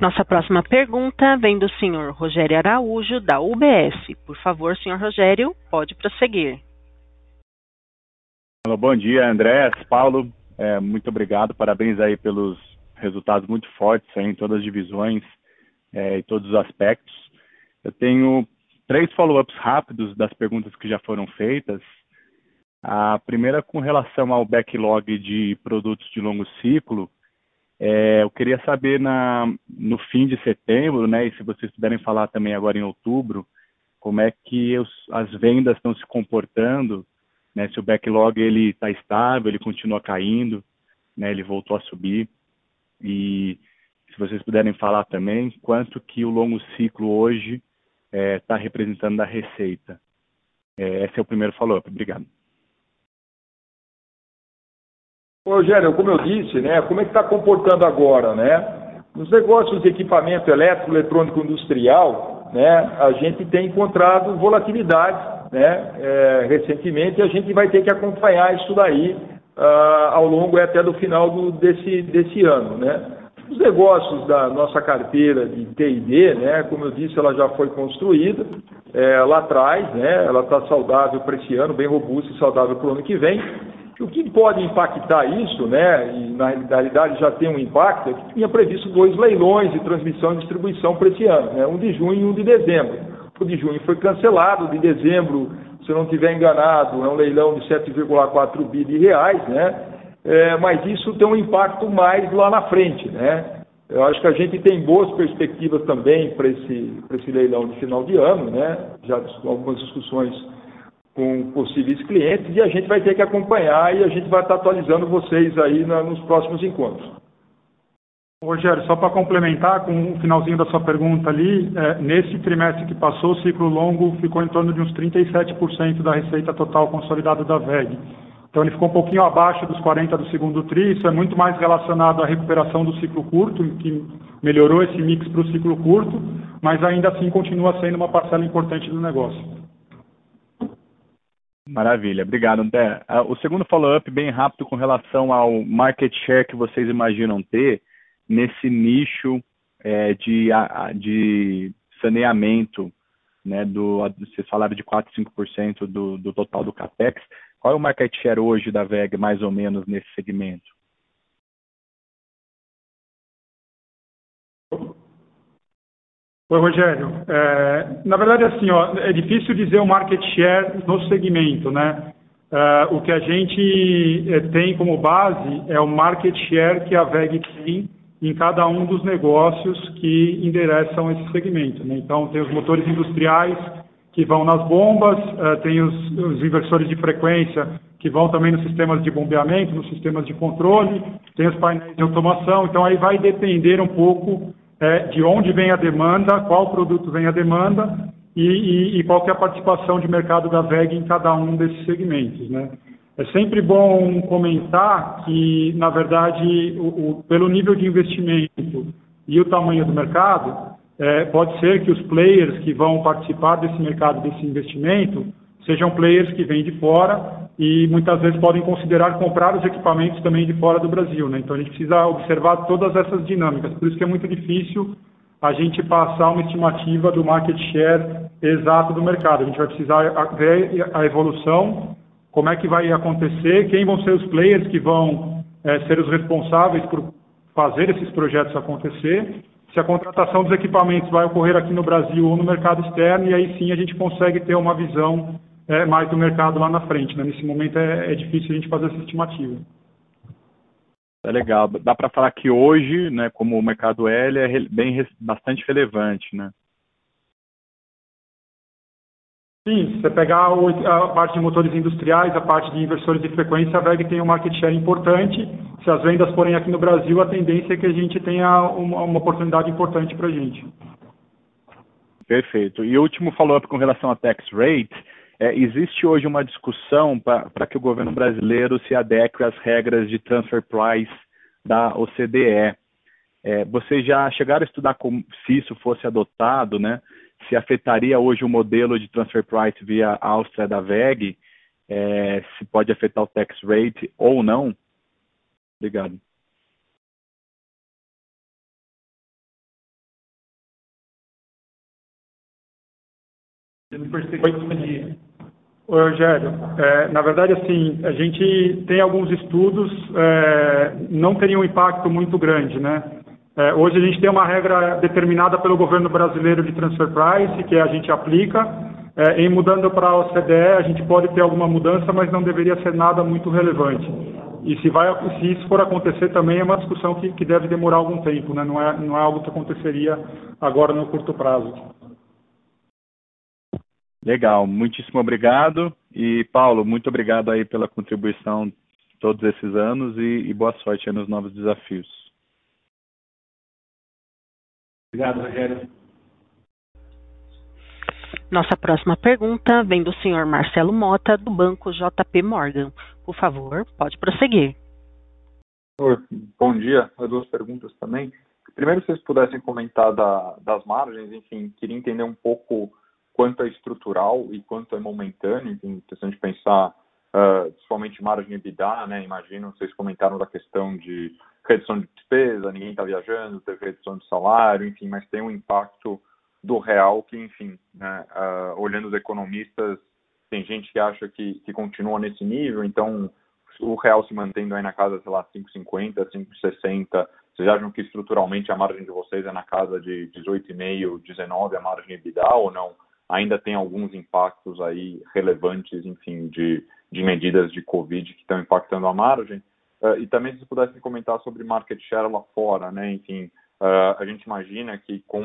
[SPEAKER 1] Nossa próxima pergunta vem do senhor Rogério Araújo, da UBS. Por favor, senhor Rogério, pode prosseguir.
[SPEAKER 9] Bom dia, André, Paulo. É, muito obrigado, parabéns aí pelos resultados muito fortes aí em todas as divisões é, em todos os aspectos. Eu tenho três follow-ups rápidos das perguntas que já foram feitas. A primeira com relação ao backlog de produtos de longo ciclo. É, eu queria saber na, no fim de setembro, né, e se vocês puderem falar também agora em outubro, como é que os, as vendas estão se comportando, né, se o backlog ele está estável, ele continua caindo, né, ele voltou a subir, e se vocês puderem falar também quanto que o longo ciclo hoje está é, representando da receita. É, esse é o primeiro follow-up. Obrigado.
[SPEAKER 2] Rogério, como eu disse, né, como é que está comportando agora, né? Nos negócios de equipamento elétrico, eletrônico industrial, né, a gente tem encontrado volatilidade, né, é, recentemente, e a gente vai ter que acompanhar isso daí uh, ao longo até do final do, desse, desse ano, né? Os negócios da nossa carteira de TID, né, como eu disse, ela já foi construída é, lá atrás, né, ela está saudável para esse ano, bem robusta e saudável para o ano que vem. O que pode impactar isso, né, e na realidade já tem um impacto, é que tinha previsto dois leilões de transmissão e distribuição para esse ano, né, um de junho e um de dezembro. O de junho foi cancelado, o de dezembro, se eu não estiver enganado, é um leilão de 7,4 bi de reais, né, é, mas isso tem um impacto mais lá na frente, né? Eu acho que a gente tem boas perspectivas também para esse, esse leilão de final de ano, né? Já algumas discussões com possíveis clientes e a gente vai ter que acompanhar e a gente vai estar atualizando vocês aí na, nos próximos encontros.
[SPEAKER 6] Rogério, só para complementar com o finalzinho da sua pergunta ali, é, nesse trimestre que passou, o ciclo longo ficou em torno de uns 37% da receita total consolidada da VEG. Então ele ficou um pouquinho abaixo dos 40 do segundo tri, isso é muito mais relacionado à recuperação do ciclo curto, que melhorou esse mix para o ciclo curto, mas ainda assim continua sendo uma parcela importante do negócio.
[SPEAKER 9] Maravilha, obrigado, André. Ah, o segundo follow-up, bem rápido, com relação ao market share que vocês imaginam ter nesse nicho é, de, de saneamento, né, do, vocês falaram de 4, 5% do, do total do CAPEX. Qual é o market share hoje da VEG, mais ou menos, nesse segmento?
[SPEAKER 6] Oi, Rogério. É, na verdade, assim, ó, é difícil dizer o market share no segmento, né? É, o que a gente é, tem como base é o market share que a VEG tem em cada um dos negócios que endereçam esse segmento. Né? Então, tem os motores industriais que vão nas bombas, uh, tem os, os, inversores de frequência que vão também nos sistemas de bombeamento, nos sistemas de controle, tem os painéis de automação. Então, aí vai depender um pouco é, de onde vem a demanda, qual produto vem a demanda e, e, e qual é a participação de mercado da VEG em cada um desses segmentos. Né? É sempre bom comentar que, na verdade, o, o, pelo nível de investimento e o tamanho do mercado, é, pode ser que os players que vão participar desse mercado, desse investimento, sejam players que vêm de fora e muitas vezes podem considerar comprar os equipamentos também de fora do Brasil. Né? Então a gente precisa observar todas essas dinâmicas. Por isso que é muito difícil a gente passar uma estimativa do market share exato do mercado. A gente vai precisar ver a evolução como é que vai acontecer, quem vão ser os players que vão é, ser os responsáveis por fazer esses projetos acontecer, se a contratação dos equipamentos vai ocorrer aqui no Brasil ou no mercado externo, e aí sim a gente consegue ter uma visão é, mais do mercado lá na frente. Né? Nesse momento é, é difícil a gente fazer essa estimativa.
[SPEAKER 9] É legal. Dá para falar que hoje, né, como o mercado ele é bem bastante relevante, né?
[SPEAKER 6] Sim, se você pegar a parte de motores industriais, a parte de inversores de frequência, a VEG tem um market share importante. Se as vendas forem aqui no Brasil, a tendência é que a gente tenha uma, uma oportunidade importante para a gente.
[SPEAKER 9] Perfeito. E o último follow-up com relação à tax rate, é, existe hoje uma discussão para que o governo brasileiro se adeque às regras de transfer price da OCDE. É, vocês já chegaram a estudar como, se isso fosse adotado, né? Se afetaria hoje o modelo de transfer price via Áustria da VEG, é, se pode afetar o tax rate ou não? Obrigado.
[SPEAKER 6] Oi, Rogério. É, na verdade, assim, a gente tem alguns estudos, é, não teria um impacto muito grande, né? É, hoje a gente tem uma regra determinada pelo governo brasileiro de transfer price, que a gente aplica. É, em mudando para a OCDE, a gente pode ter alguma mudança, mas não deveria ser nada muito relevante. E se, vai, se isso for acontecer também é uma discussão que, que deve demorar algum tempo, né? não, é, não é algo que aconteceria agora no curto prazo.
[SPEAKER 9] Legal, muitíssimo obrigado. E Paulo, muito obrigado aí pela contribuição todos esses anos e, e boa sorte nos novos desafios.
[SPEAKER 3] Obrigado, Rogério.
[SPEAKER 1] Nossa próxima pergunta vem do senhor Marcelo Mota, do Banco JP Morgan. Por favor, pode prosseguir.
[SPEAKER 10] Bom dia. Duas perguntas também. Primeiro, se vocês pudessem comentar da, das margens, enfim, queria entender um pouco quanto é estrutural e quanto é momentâneo, enfim, questão de pensar uh, principalmente margem EBITDA, né? Imagino, vocês comentaram da questão de redução de despesa, ninguém está viajando, teve redução de salário, enfim, mas tem um impacto do real que, enfim, né, uh, olhando os economistas, tem gente que acha que, que continua nesse nível, então o real se mantendo aí na casa, sei lá, 5,50, 5,60, vocês acham que estruturalmente a margem de vocês é na casa de 18,5, 19 a margem EBITDA ou não? Ainda tem alguns impactos aí relevantes, enfim, de, de medidas de Covid que estão impactando a margem? Uh, e também se pudessem comentar sobre market share lá fora, né? Enfim, uh, a gente imagina que com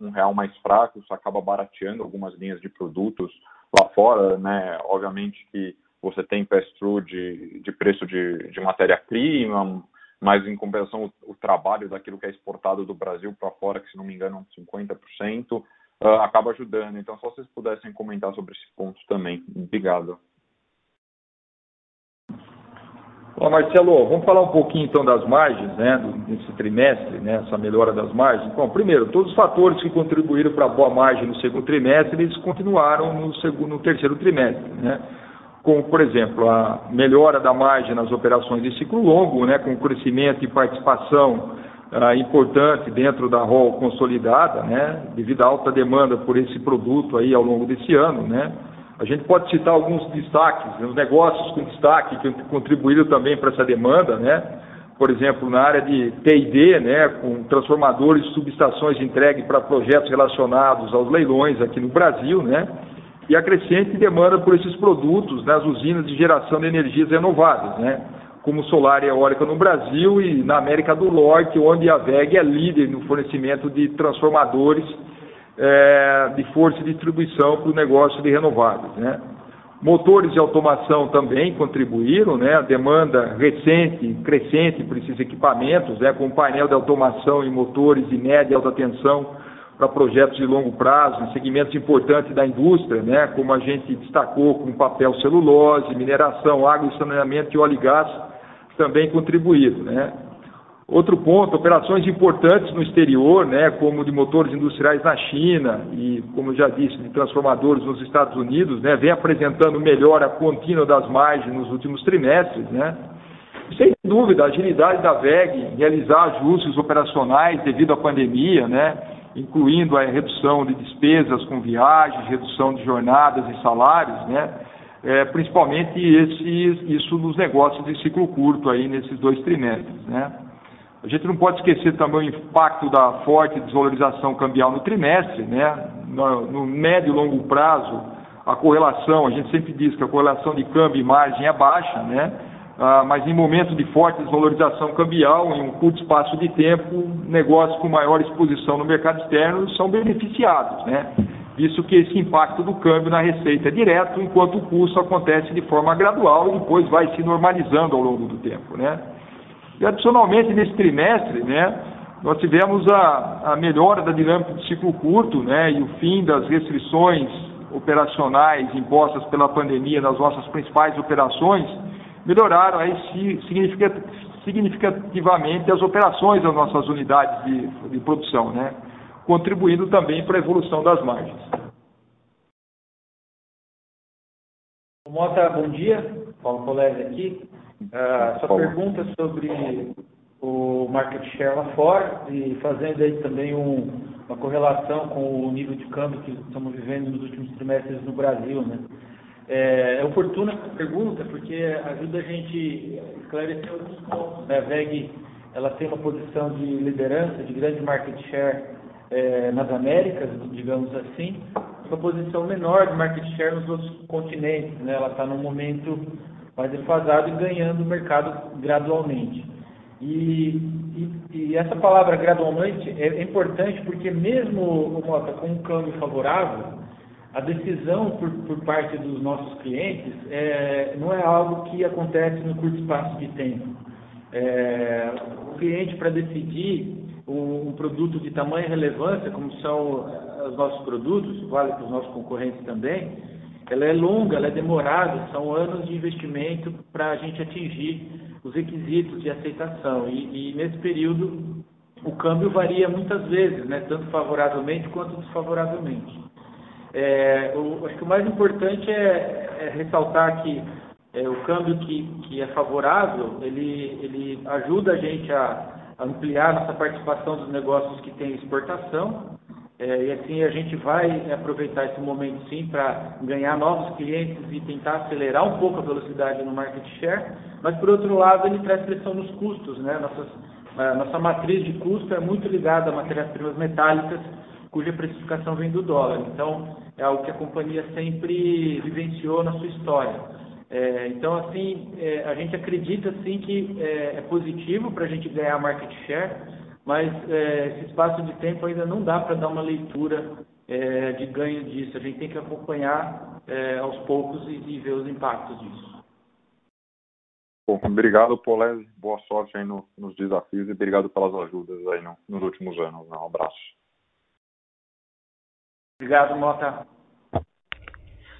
[SPEAKER 10] um, real mais fraco isso acaba barateando algumas linhas de produtos lá fora, né? Obviamente que você tem pass-through de, de preço de, de matéria-prima, mas em compensação o, o, trabalho daquilo que é exportado do Brasil para fora, que se não me engano é 50%, uh, acaba ajudando. Então, só vocês pudessem comentar sobre esse ponto também. Obrigado.
[SPEAKER 2] Bom, Marcelo, vamos falar um pouquinho então das margens, né, desse trimestre, né, essa melhora das margens. Bom, primeiro, todos os fatores que contribuíram para a boa margem no segundo trimestre, eles continuaram no, segundo, no terceiro trimestre, né, como, por exemplo, a melhora da margem nas operações de ciclo longo, né, com crescimento e participação ah, importante dentro da ROL consolidada, né, devido à alta demanda por esse produto aí ao longo desse ano, né, a gente pode citar alguns destaques, os negócios com destaque que contribuíram também para essa demanda, né? Por exemplo, na área de T&D, né, com transformadores e subestações entregues para projetos relacionados aos leilões aqui no Brasil, né? E a crescente demanda por esses produtos nas usinas de geração de energias renováveis, né? como solar e eólica no Brasil e na América do Norte, onde a VEG é líder no fornecimento de transformadores é, de força e distribuição para o negócio de renováveis. Né? Motores de automação também contribuíram, né? a demanda recente, crescente por esses equipamentos, né? com painel de automação e motores de média e alta tensão para projetos de longo prazo, em segmentos importantes da indústria, né? como a gente destacou com papel celulose, mineração, água e saneamento e óleo e gás, também contribuído. Né? Outro ponto, operações importantes no exterior, né, como de motores industriais na China e, como já disse, de transformadores nos Estados Unidos, né, vem apresentando melhora contínua das margens nos últimos trimestres. Né. Sem dúvida, a agilidade da VEG em realizar ajustes operacionais devido à pandemia, né, incluindo a redução de despesas com viagens, redução de jornadas e salários, né, é, principalmente isso nos negócios de ciclo curto aí nesses dois trimestres. Né. A gente não pode esquecer também o impacto da forte desvalorização cambial no trimestre, né? No, no, médio e longo prazo, a correlação, a gente sempre diz que a correlação de câmbio e margem é baixa, né? Ah, mas em momentos de forte desvalorização cambial, em um curto espaço de tempo, negócios com maior exposição no mercado externo são beneficiados, né? Visto que esse impacto do câmbio na receita é direto, enquanto o custo acontece de forma gradual e depois vai se normalizando ao longo do tempo, né? E adicionalmente nesse trimestre, né, nós tivemos a, a melhora da dinâmica do ciclo curto, né, e o fim das restrições operacionais impostas pela pandemia nas nossas principais operações, melhoraram aí significativamente as operações das nossas unidades de, de produção, né, contribuindo também para a evolução das margens.
[SPEAKER 3] Mota, bom dia. Paulo Polese aqui. Uh, sua pergunta sobre o market share lá fora e fazendo aí também um, uma correlação com o nível de câmbio que estamos vivendo nos últimos trimestres no Brasil, né? É, é oportuna essa pergunta porque ajuda a gente a esclarecer outros pontos. Né? A VEG ela tem uma posição de liderança, de grande market share é, nas Américas, digamos assim, uma posição menor de market share nos outros continentes. Né? Ela está num momento mais defasado e ganhando o mercado gradualmente. E, e, e, essa palavra gradualmente é, importante porque mesmo Mota, com um câmbio favorável, a decisão por, por parte dos nossos clientes é, não é algo que acontece no curto espaço de tempo. É, o cliente para decidir um produto de tamanha relevância, como são os nossos produtos, vale para os nossos concorrentes também, ela é longa, ela é demorada, são anos de investimento para a gente atingir os requisitos de aceitação. E, e, nesse período, o câmbio varia muitas vezes, né, tanto favoravelmente quanto desfavoravelmente. É, o, acho que o mais importante é, é ressaltar que é, o câmbio que, que é favorável, ele, ele ajuda a gente a ampliar nossa participação dos negócios que têm exportação, é, e assim a gente vai aproveitar esse momento sim para ganhar novos clientes e tentar acelerar um pouco a velocidade no market share, mas por outro lado ele traz pressão nos custos, né? Nossas, a nossa matriz de custo é muito ligada a matérias-primas metálicas, cuja precificação vem do dólar. Então é algo que a companhia sempre vivenciou na sua história. É, então assim é, a gente acredita sim que é, é positivo para a gente ganhar market share mas é, esse espaço de tempo ainda não dá para dar uma leitura é, de ganho disso. A gente tem que acompanhar é, aos poucos e, e, ver os impactos disso.
[SPEAKER 10] Bom, obrigado, Polese. Boa sorte aí no, nos desafios e obrigado pelas ajudas aí no, nos últimos anos. Um abraço.
[SPEAKER 3] Obrigado, Mota.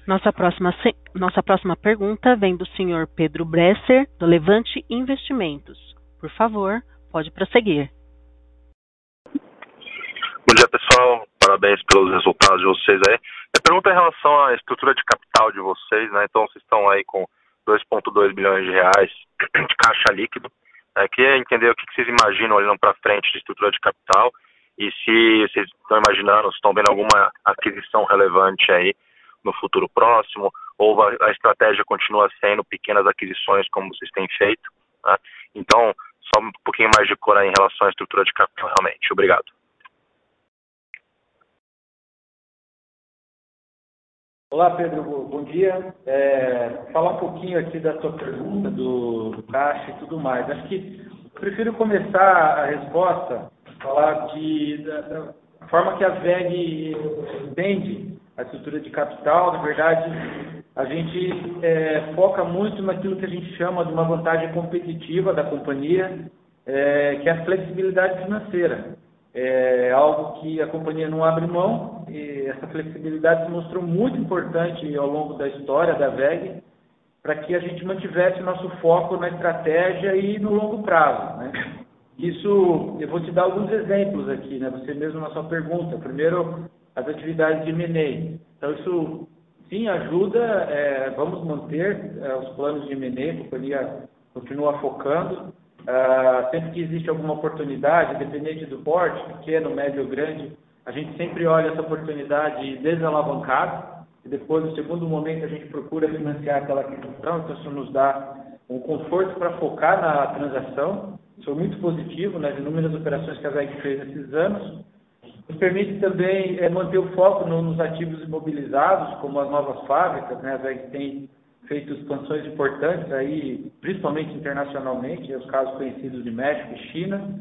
[SPEAKER 1] Nossa próxima, nossa próxima pergunta vem do senhor Pedro Bresser, do Levante Investimentos. Por favor, pode prosseguir.
[SPEAKER 11] Bom dia, pessoal. Parabéns pelos resultados de vocês aí. A pergunta é em relação à estrutura de capital de vocês, né? Então, vocês estão aí com 2,2 bilhões de reais de caixa líquido. É, queria entender o que vocês imaginam olhando para frente de estrutura de capital e se vocês estão imaginando, se estão vendo alguma aquisição relevante aí no futuro próximo, ou a estratégia continua sendo pequenas aquisições como vocês têm feito. Né? Então, só um pouquinho mais de cor aí em relação à estrutura de capital, realmente. Obrigado.
[SPEAKER 3] Olá, Pedro, bom dia. É, falar um pouquinho aqui da sua pergunta do, do caixa e tudo mais. Acho que prefiro começar a resposta falar de, da, da forma que a VEG entende a estrutura de capital. Na verdade, a gente é, foca muito naquilo que a gente chama de uma vantagem competitiva da companhia, é, que é a flexibilidade financeira é algo que a companhia não abre mão e essa flexibilidade se mostrou muito importante ao longo da história da VEG para que a gente mantivesse nosso foco na estratégia e no longo prazo. Né? Isso, eu vou te dar alguns exemplos aqui, né? você mesmo na sua pergunta. Primeiro, as atividades de M&A. Então, isso sim ajuda, é, vamos manter é, os planos de M&A, a companhia continua focando, Uh, sempre que existe alguma oportunidade, independente do porte, pequeno, médio ou grande, a gente sempre olha essa oportunidade desalavancada e depois, no segundo momento, a gente procura financiar aquela aquisição. Então, isso nos dá um conforto para focar na transação. Isso é muito positivo nas inúmeras operações que a VEG fez nesses anos. Nos permite também é, manter o foco no, nos ativos imobilizados, como as novas fábricas. Né? A VEG tem feito expansões importantes aí, principalmente internacionalmente, os casos conhecidos de México e China.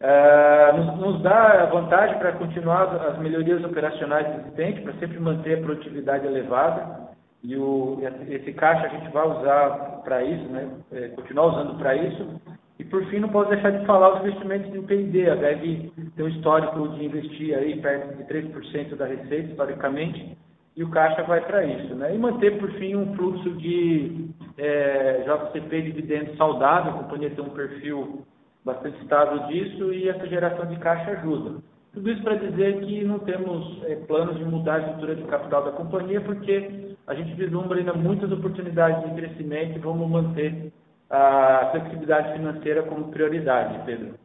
[SPEAKER 3] Uh, nos, nos, dá vantagem para continuar as melhorias operacionais existentes, para sempre manter a produtividade elevada. E o, esse caixa a gente vai usar para isso, né? É, continuar usando para isso. E por fim, não posso deixar de falar os investimentos em P&D. A VEG tem um histórico de investir aí perto de 3% da receita, historicamente e o caixa vai para isso. Né? E manter, por fim, um fluxo de é, JCP dividendos saudável, a companhia tem um perfil bastante estável disso e essa geração de caixa ajuda. Tudo isso para dizer que não temos é, planos de mudar a estrutura de capital da companhia, porque a gente vislumbra ainda muitas oportunidades de crescimento e vamos manter a flexibilidade financeira como prioridade, Pedro.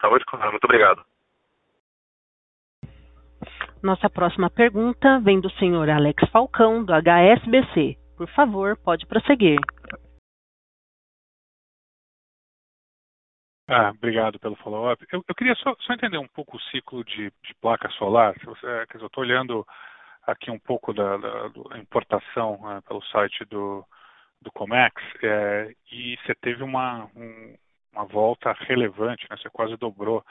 [SPEAKER 11] Tá muito claro, muito obrigado.
[SPEAKER 1] Nossa próxima pergunta vem do senhor Alex Falcão, do HSBC. Por favor, pode prosseguir.
[SPEAKER 4] Ah, obrigado pelo follow-up. Eu, eu, queria só, só, entender um pouco o ciclo de, de placa solar. Você, quer dizer, eu estou olhando aqui um pouco da, da, da importação é, pelo site do, do Comex é, e você teve uma, um, uma volta relevante, né? você quase dobrou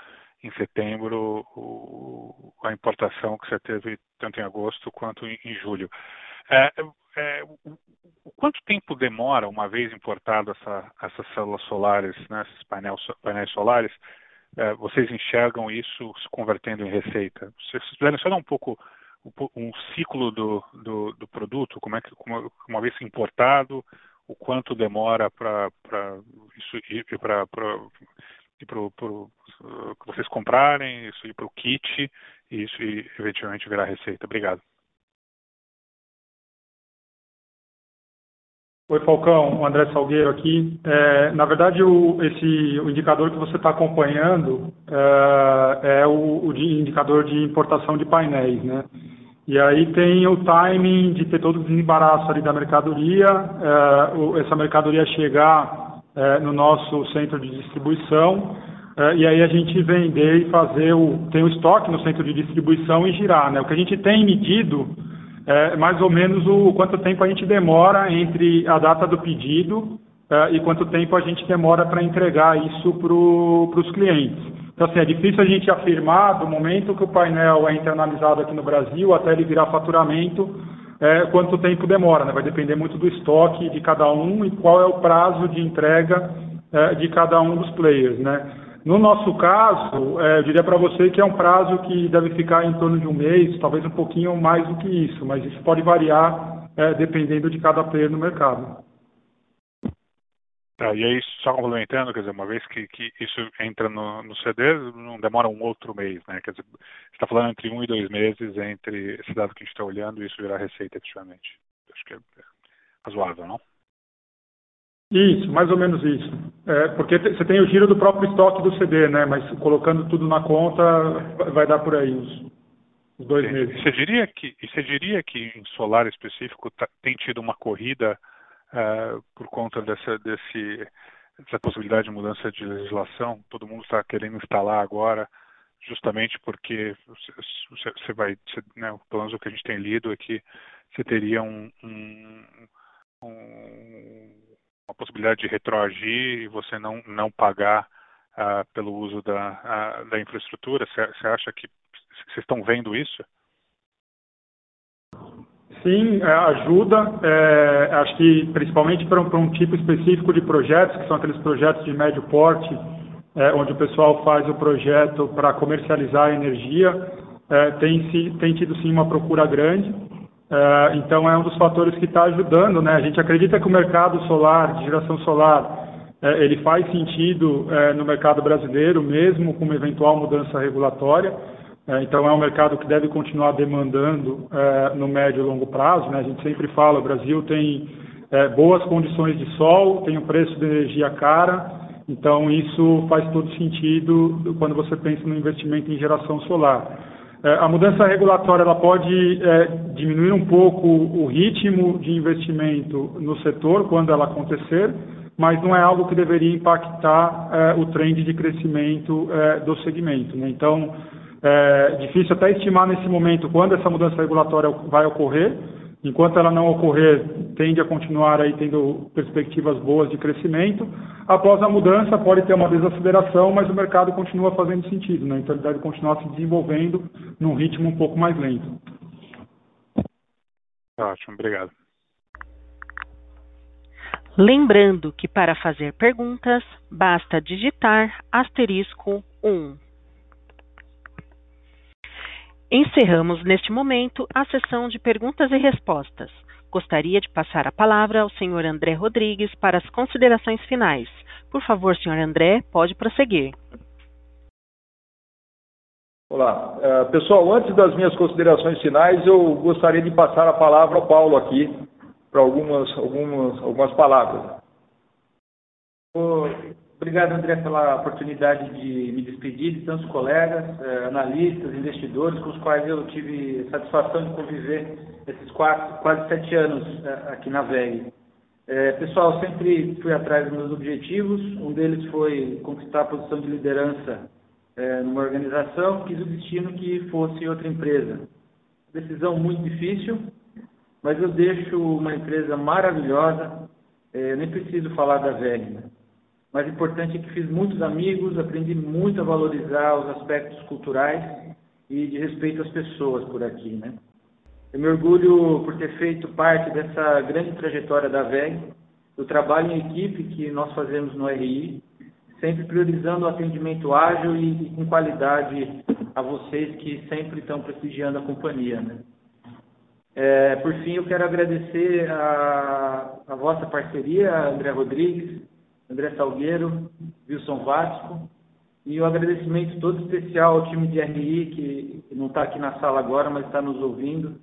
[SPEAKER 4] em setembro o, a importação que você teve tanto em agosto quanto em, em julho. É, é, o, quanto tempo demora, uma vez importado essa, essas células solares, né, esses painéis, painéis solares, é, vocês enxergam isso se convertendo em receita? Vocês puderem só dar um pouco um ciclo do, do, do produto, como é que, uma vez importado, o quanto demora para isso ir para ir para que vocês comprarem, isso ir para o kit e isso ir, eventualmente virar receita. Obrigado.
[SPEAKER 6] Oi, Falcão, o André Salgueiro aqui. É, na verdade, o, esse, o indicador que você está acompanhando é, é o, o de indicador de importação de painéis, né? E aí tem o timing de ter todo o desembaraço ali da mercadoria, é, essa mercadoria chegar é, no nosso centro de distribuição, é, e aí a gente vender e fazer o. tem o estoque no centro de distribuição e girar. Né? O que a gente tem medido é mais ou menos o quanto tempo a gente demora entre a data do pedido é, e quanto tempo a gente demora para entregar isso para os clientes. Então, assim, é difícil a gente afirmar do momento que o painel é internalizado aqui no Brasil até ele virar faturamento é, quanto tempo demora, né? vai depender muito do estoque de cada um e qual é o prazo de entrega é, de cada um dos players. Né? No nosso caso, é, eu diria para você que é um prazo que deve ficar em torno de um mês, talvez um pouquinho mais do que isso, mas isso pode variar é, dependendo de cada player no mercado.
[SPEAKER 4] Tá, e aí, só complementando, quer dizer, uma vez que, que isso entra no, no, CD, não demora um outro mês, né? Quer dizer, você está falando entre um e dois meses entre esse dado que a gente está olhando e isso virar receita efetivamente. Acho que é, é razoável, não?
[SPEAKER 6] Isso, mais ou menos isso. É, porque você tem o giro do próprio estoque do CD, né? Mas colocando tudo na conta, vai dar por aí os, os dois
[SPEAKER 4] Sim.
[SPEAKER 6] meses.
[SPEAKER 4] Você diria que, você diria que em solar específico tá, tem tido uma corrida uh, por conta dessa, desse, dessa possibilidade de mudança de legislação. Todo mundo está querendo instalar agora justamente porque você, você vai, você, né, pelo menos o que a gente tem lido é que você teria um, um, um, uma possibilidade de retroagir e você não, não pagar uh, pelo uso da, uh, da infraestrutura. Você acha que vocês estão vendo isso?
[SPEAKER 6] Sim, é, ajuda. É, acho que principalmente para um, para um, tipo específico de projetos, que são aqueles projetos de médio porte, é, onde o pessoal faz o projeto para comercializar a energia, é, tem, tem, tido sim uma procura grande. É, então é um dos fatores que está ajudando. Né? A gente acredita que o mercado solar, de geração solar, é, ele faz sentido no mercado brasileiro, mesmo com uma eventual mudança regulatória. É, então, é um mercado que deve continuar demandando é, no médio e longo prazo. Né? A gente sempre fala, o Brasil tem é, boas condições de sol, tem o preço de energia cara, então isso faz todo sentido quando você pensa no investimento em geração solar. É, a mudança regulatória ela pode é, diminuir um pouco o ritmo de investimento no setor quando ela acontecer, mas não é algo que deveria impactar é, o trend de crescimento do segmento. Né? Então, é difícil até estimar nesse momento quando essa mudança regulatória vai ocorrer. Enquanto ela não ocorrer, tende a continuar aí tendo perspectivas boas de crescimento. Após a mudança, pode ter uma desaceleração, mas o mercado continua fazendo sentido, né? Então ele deve continuar se desenvolvendo num ritmo um pouco mais lento.
[SPEAKER 4] Ótimo, obrigado.
[SPEAKER 1] Lembrando que para fazer perguntas, basta digitar asterisco 1. Encerramos neste momento a sessão de perguntas e respostas. Gostaria de passar a palavra ao senhor André Rodrigues para as considerações finais. Por favor, senhor André, pode prosseguir.
[SPEAKER 2] Olá. Uh, pessoal, antes das minhas considerações finais, eu gostaria de passar a palavra ao Paulo aqui para algumas, algumas, algumas palavras.
[SPEAKER 3] Obrigado, André, pela oportunidade de me despedir de tantos colegas, eh, analistas, investidores, com os quais eu tive satisfação de conviver esses quatro, quase sete anos eh, aqui na VEG. Eh, pessoal, sempre fui atrás dos meus objetivos. Um deles foi conquistar a posição de liderança numa organização, quis o destino que fosse outra empresa. Decisão muito difícil, mas eu deixo uma empresa maravilhosa. Nem preciso falar da VEG, né? Mas importante é que fiz muitos amigos, aprendi muito a valorizar os aspectos culturais e de respeito às pessoas por aqui, né? Eu me orgulho por ter feito parte dessa grande trajetória da VEG, do trabalho em equipe que nós fazemos no RI, sempre priorizando o atendimento ágil e, com qualidade a vocês que sempre estão prestigiando a companhia, né? É, por fim, eu quero agradecer a, a vossa parceria, André Rodrigues, André Salgueiro, Wilson Vasco, e o um agradecimento todo especial ao time de RI, que não está aqui na sala agora, mas está nos ouvindo,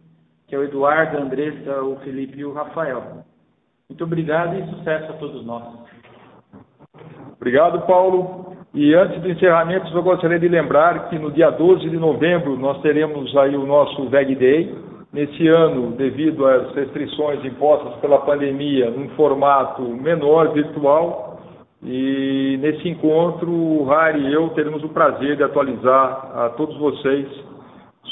[SPEAKER 3] que é o Eduardo, a Andressa, o Felipe e o Rafael. Muito obrigado e sucesso a todos nós.
[SPEAKER 2] Obrigado, Paulo. E antes do encerramento, eu gostaria de lembrar que no dia 12 de novembro nós teremos aí o nosso VEG Day. Nesse ano, devido às restrições impostas pela pandemia, num formato menor, virtual, e nesse encontro, o Rari e eu teremos o prazer de atualizar a todos vocês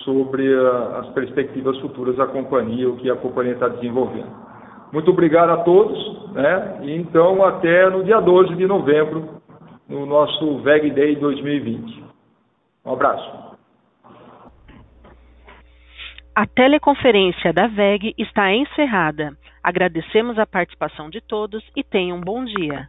[SPEAKER 2] sobre a, as perspectivas futuras da companhia, o que a companhia está desenvolvendo. Muito obrigado a todos, né? E então até no dia 12 de novembro, no nosso VEG Day 2020. Um abraço.
[SPEAKER 1] A teleconferência da VEG está encerrada. Agradecemos a participação de todos e tenham um bom dia.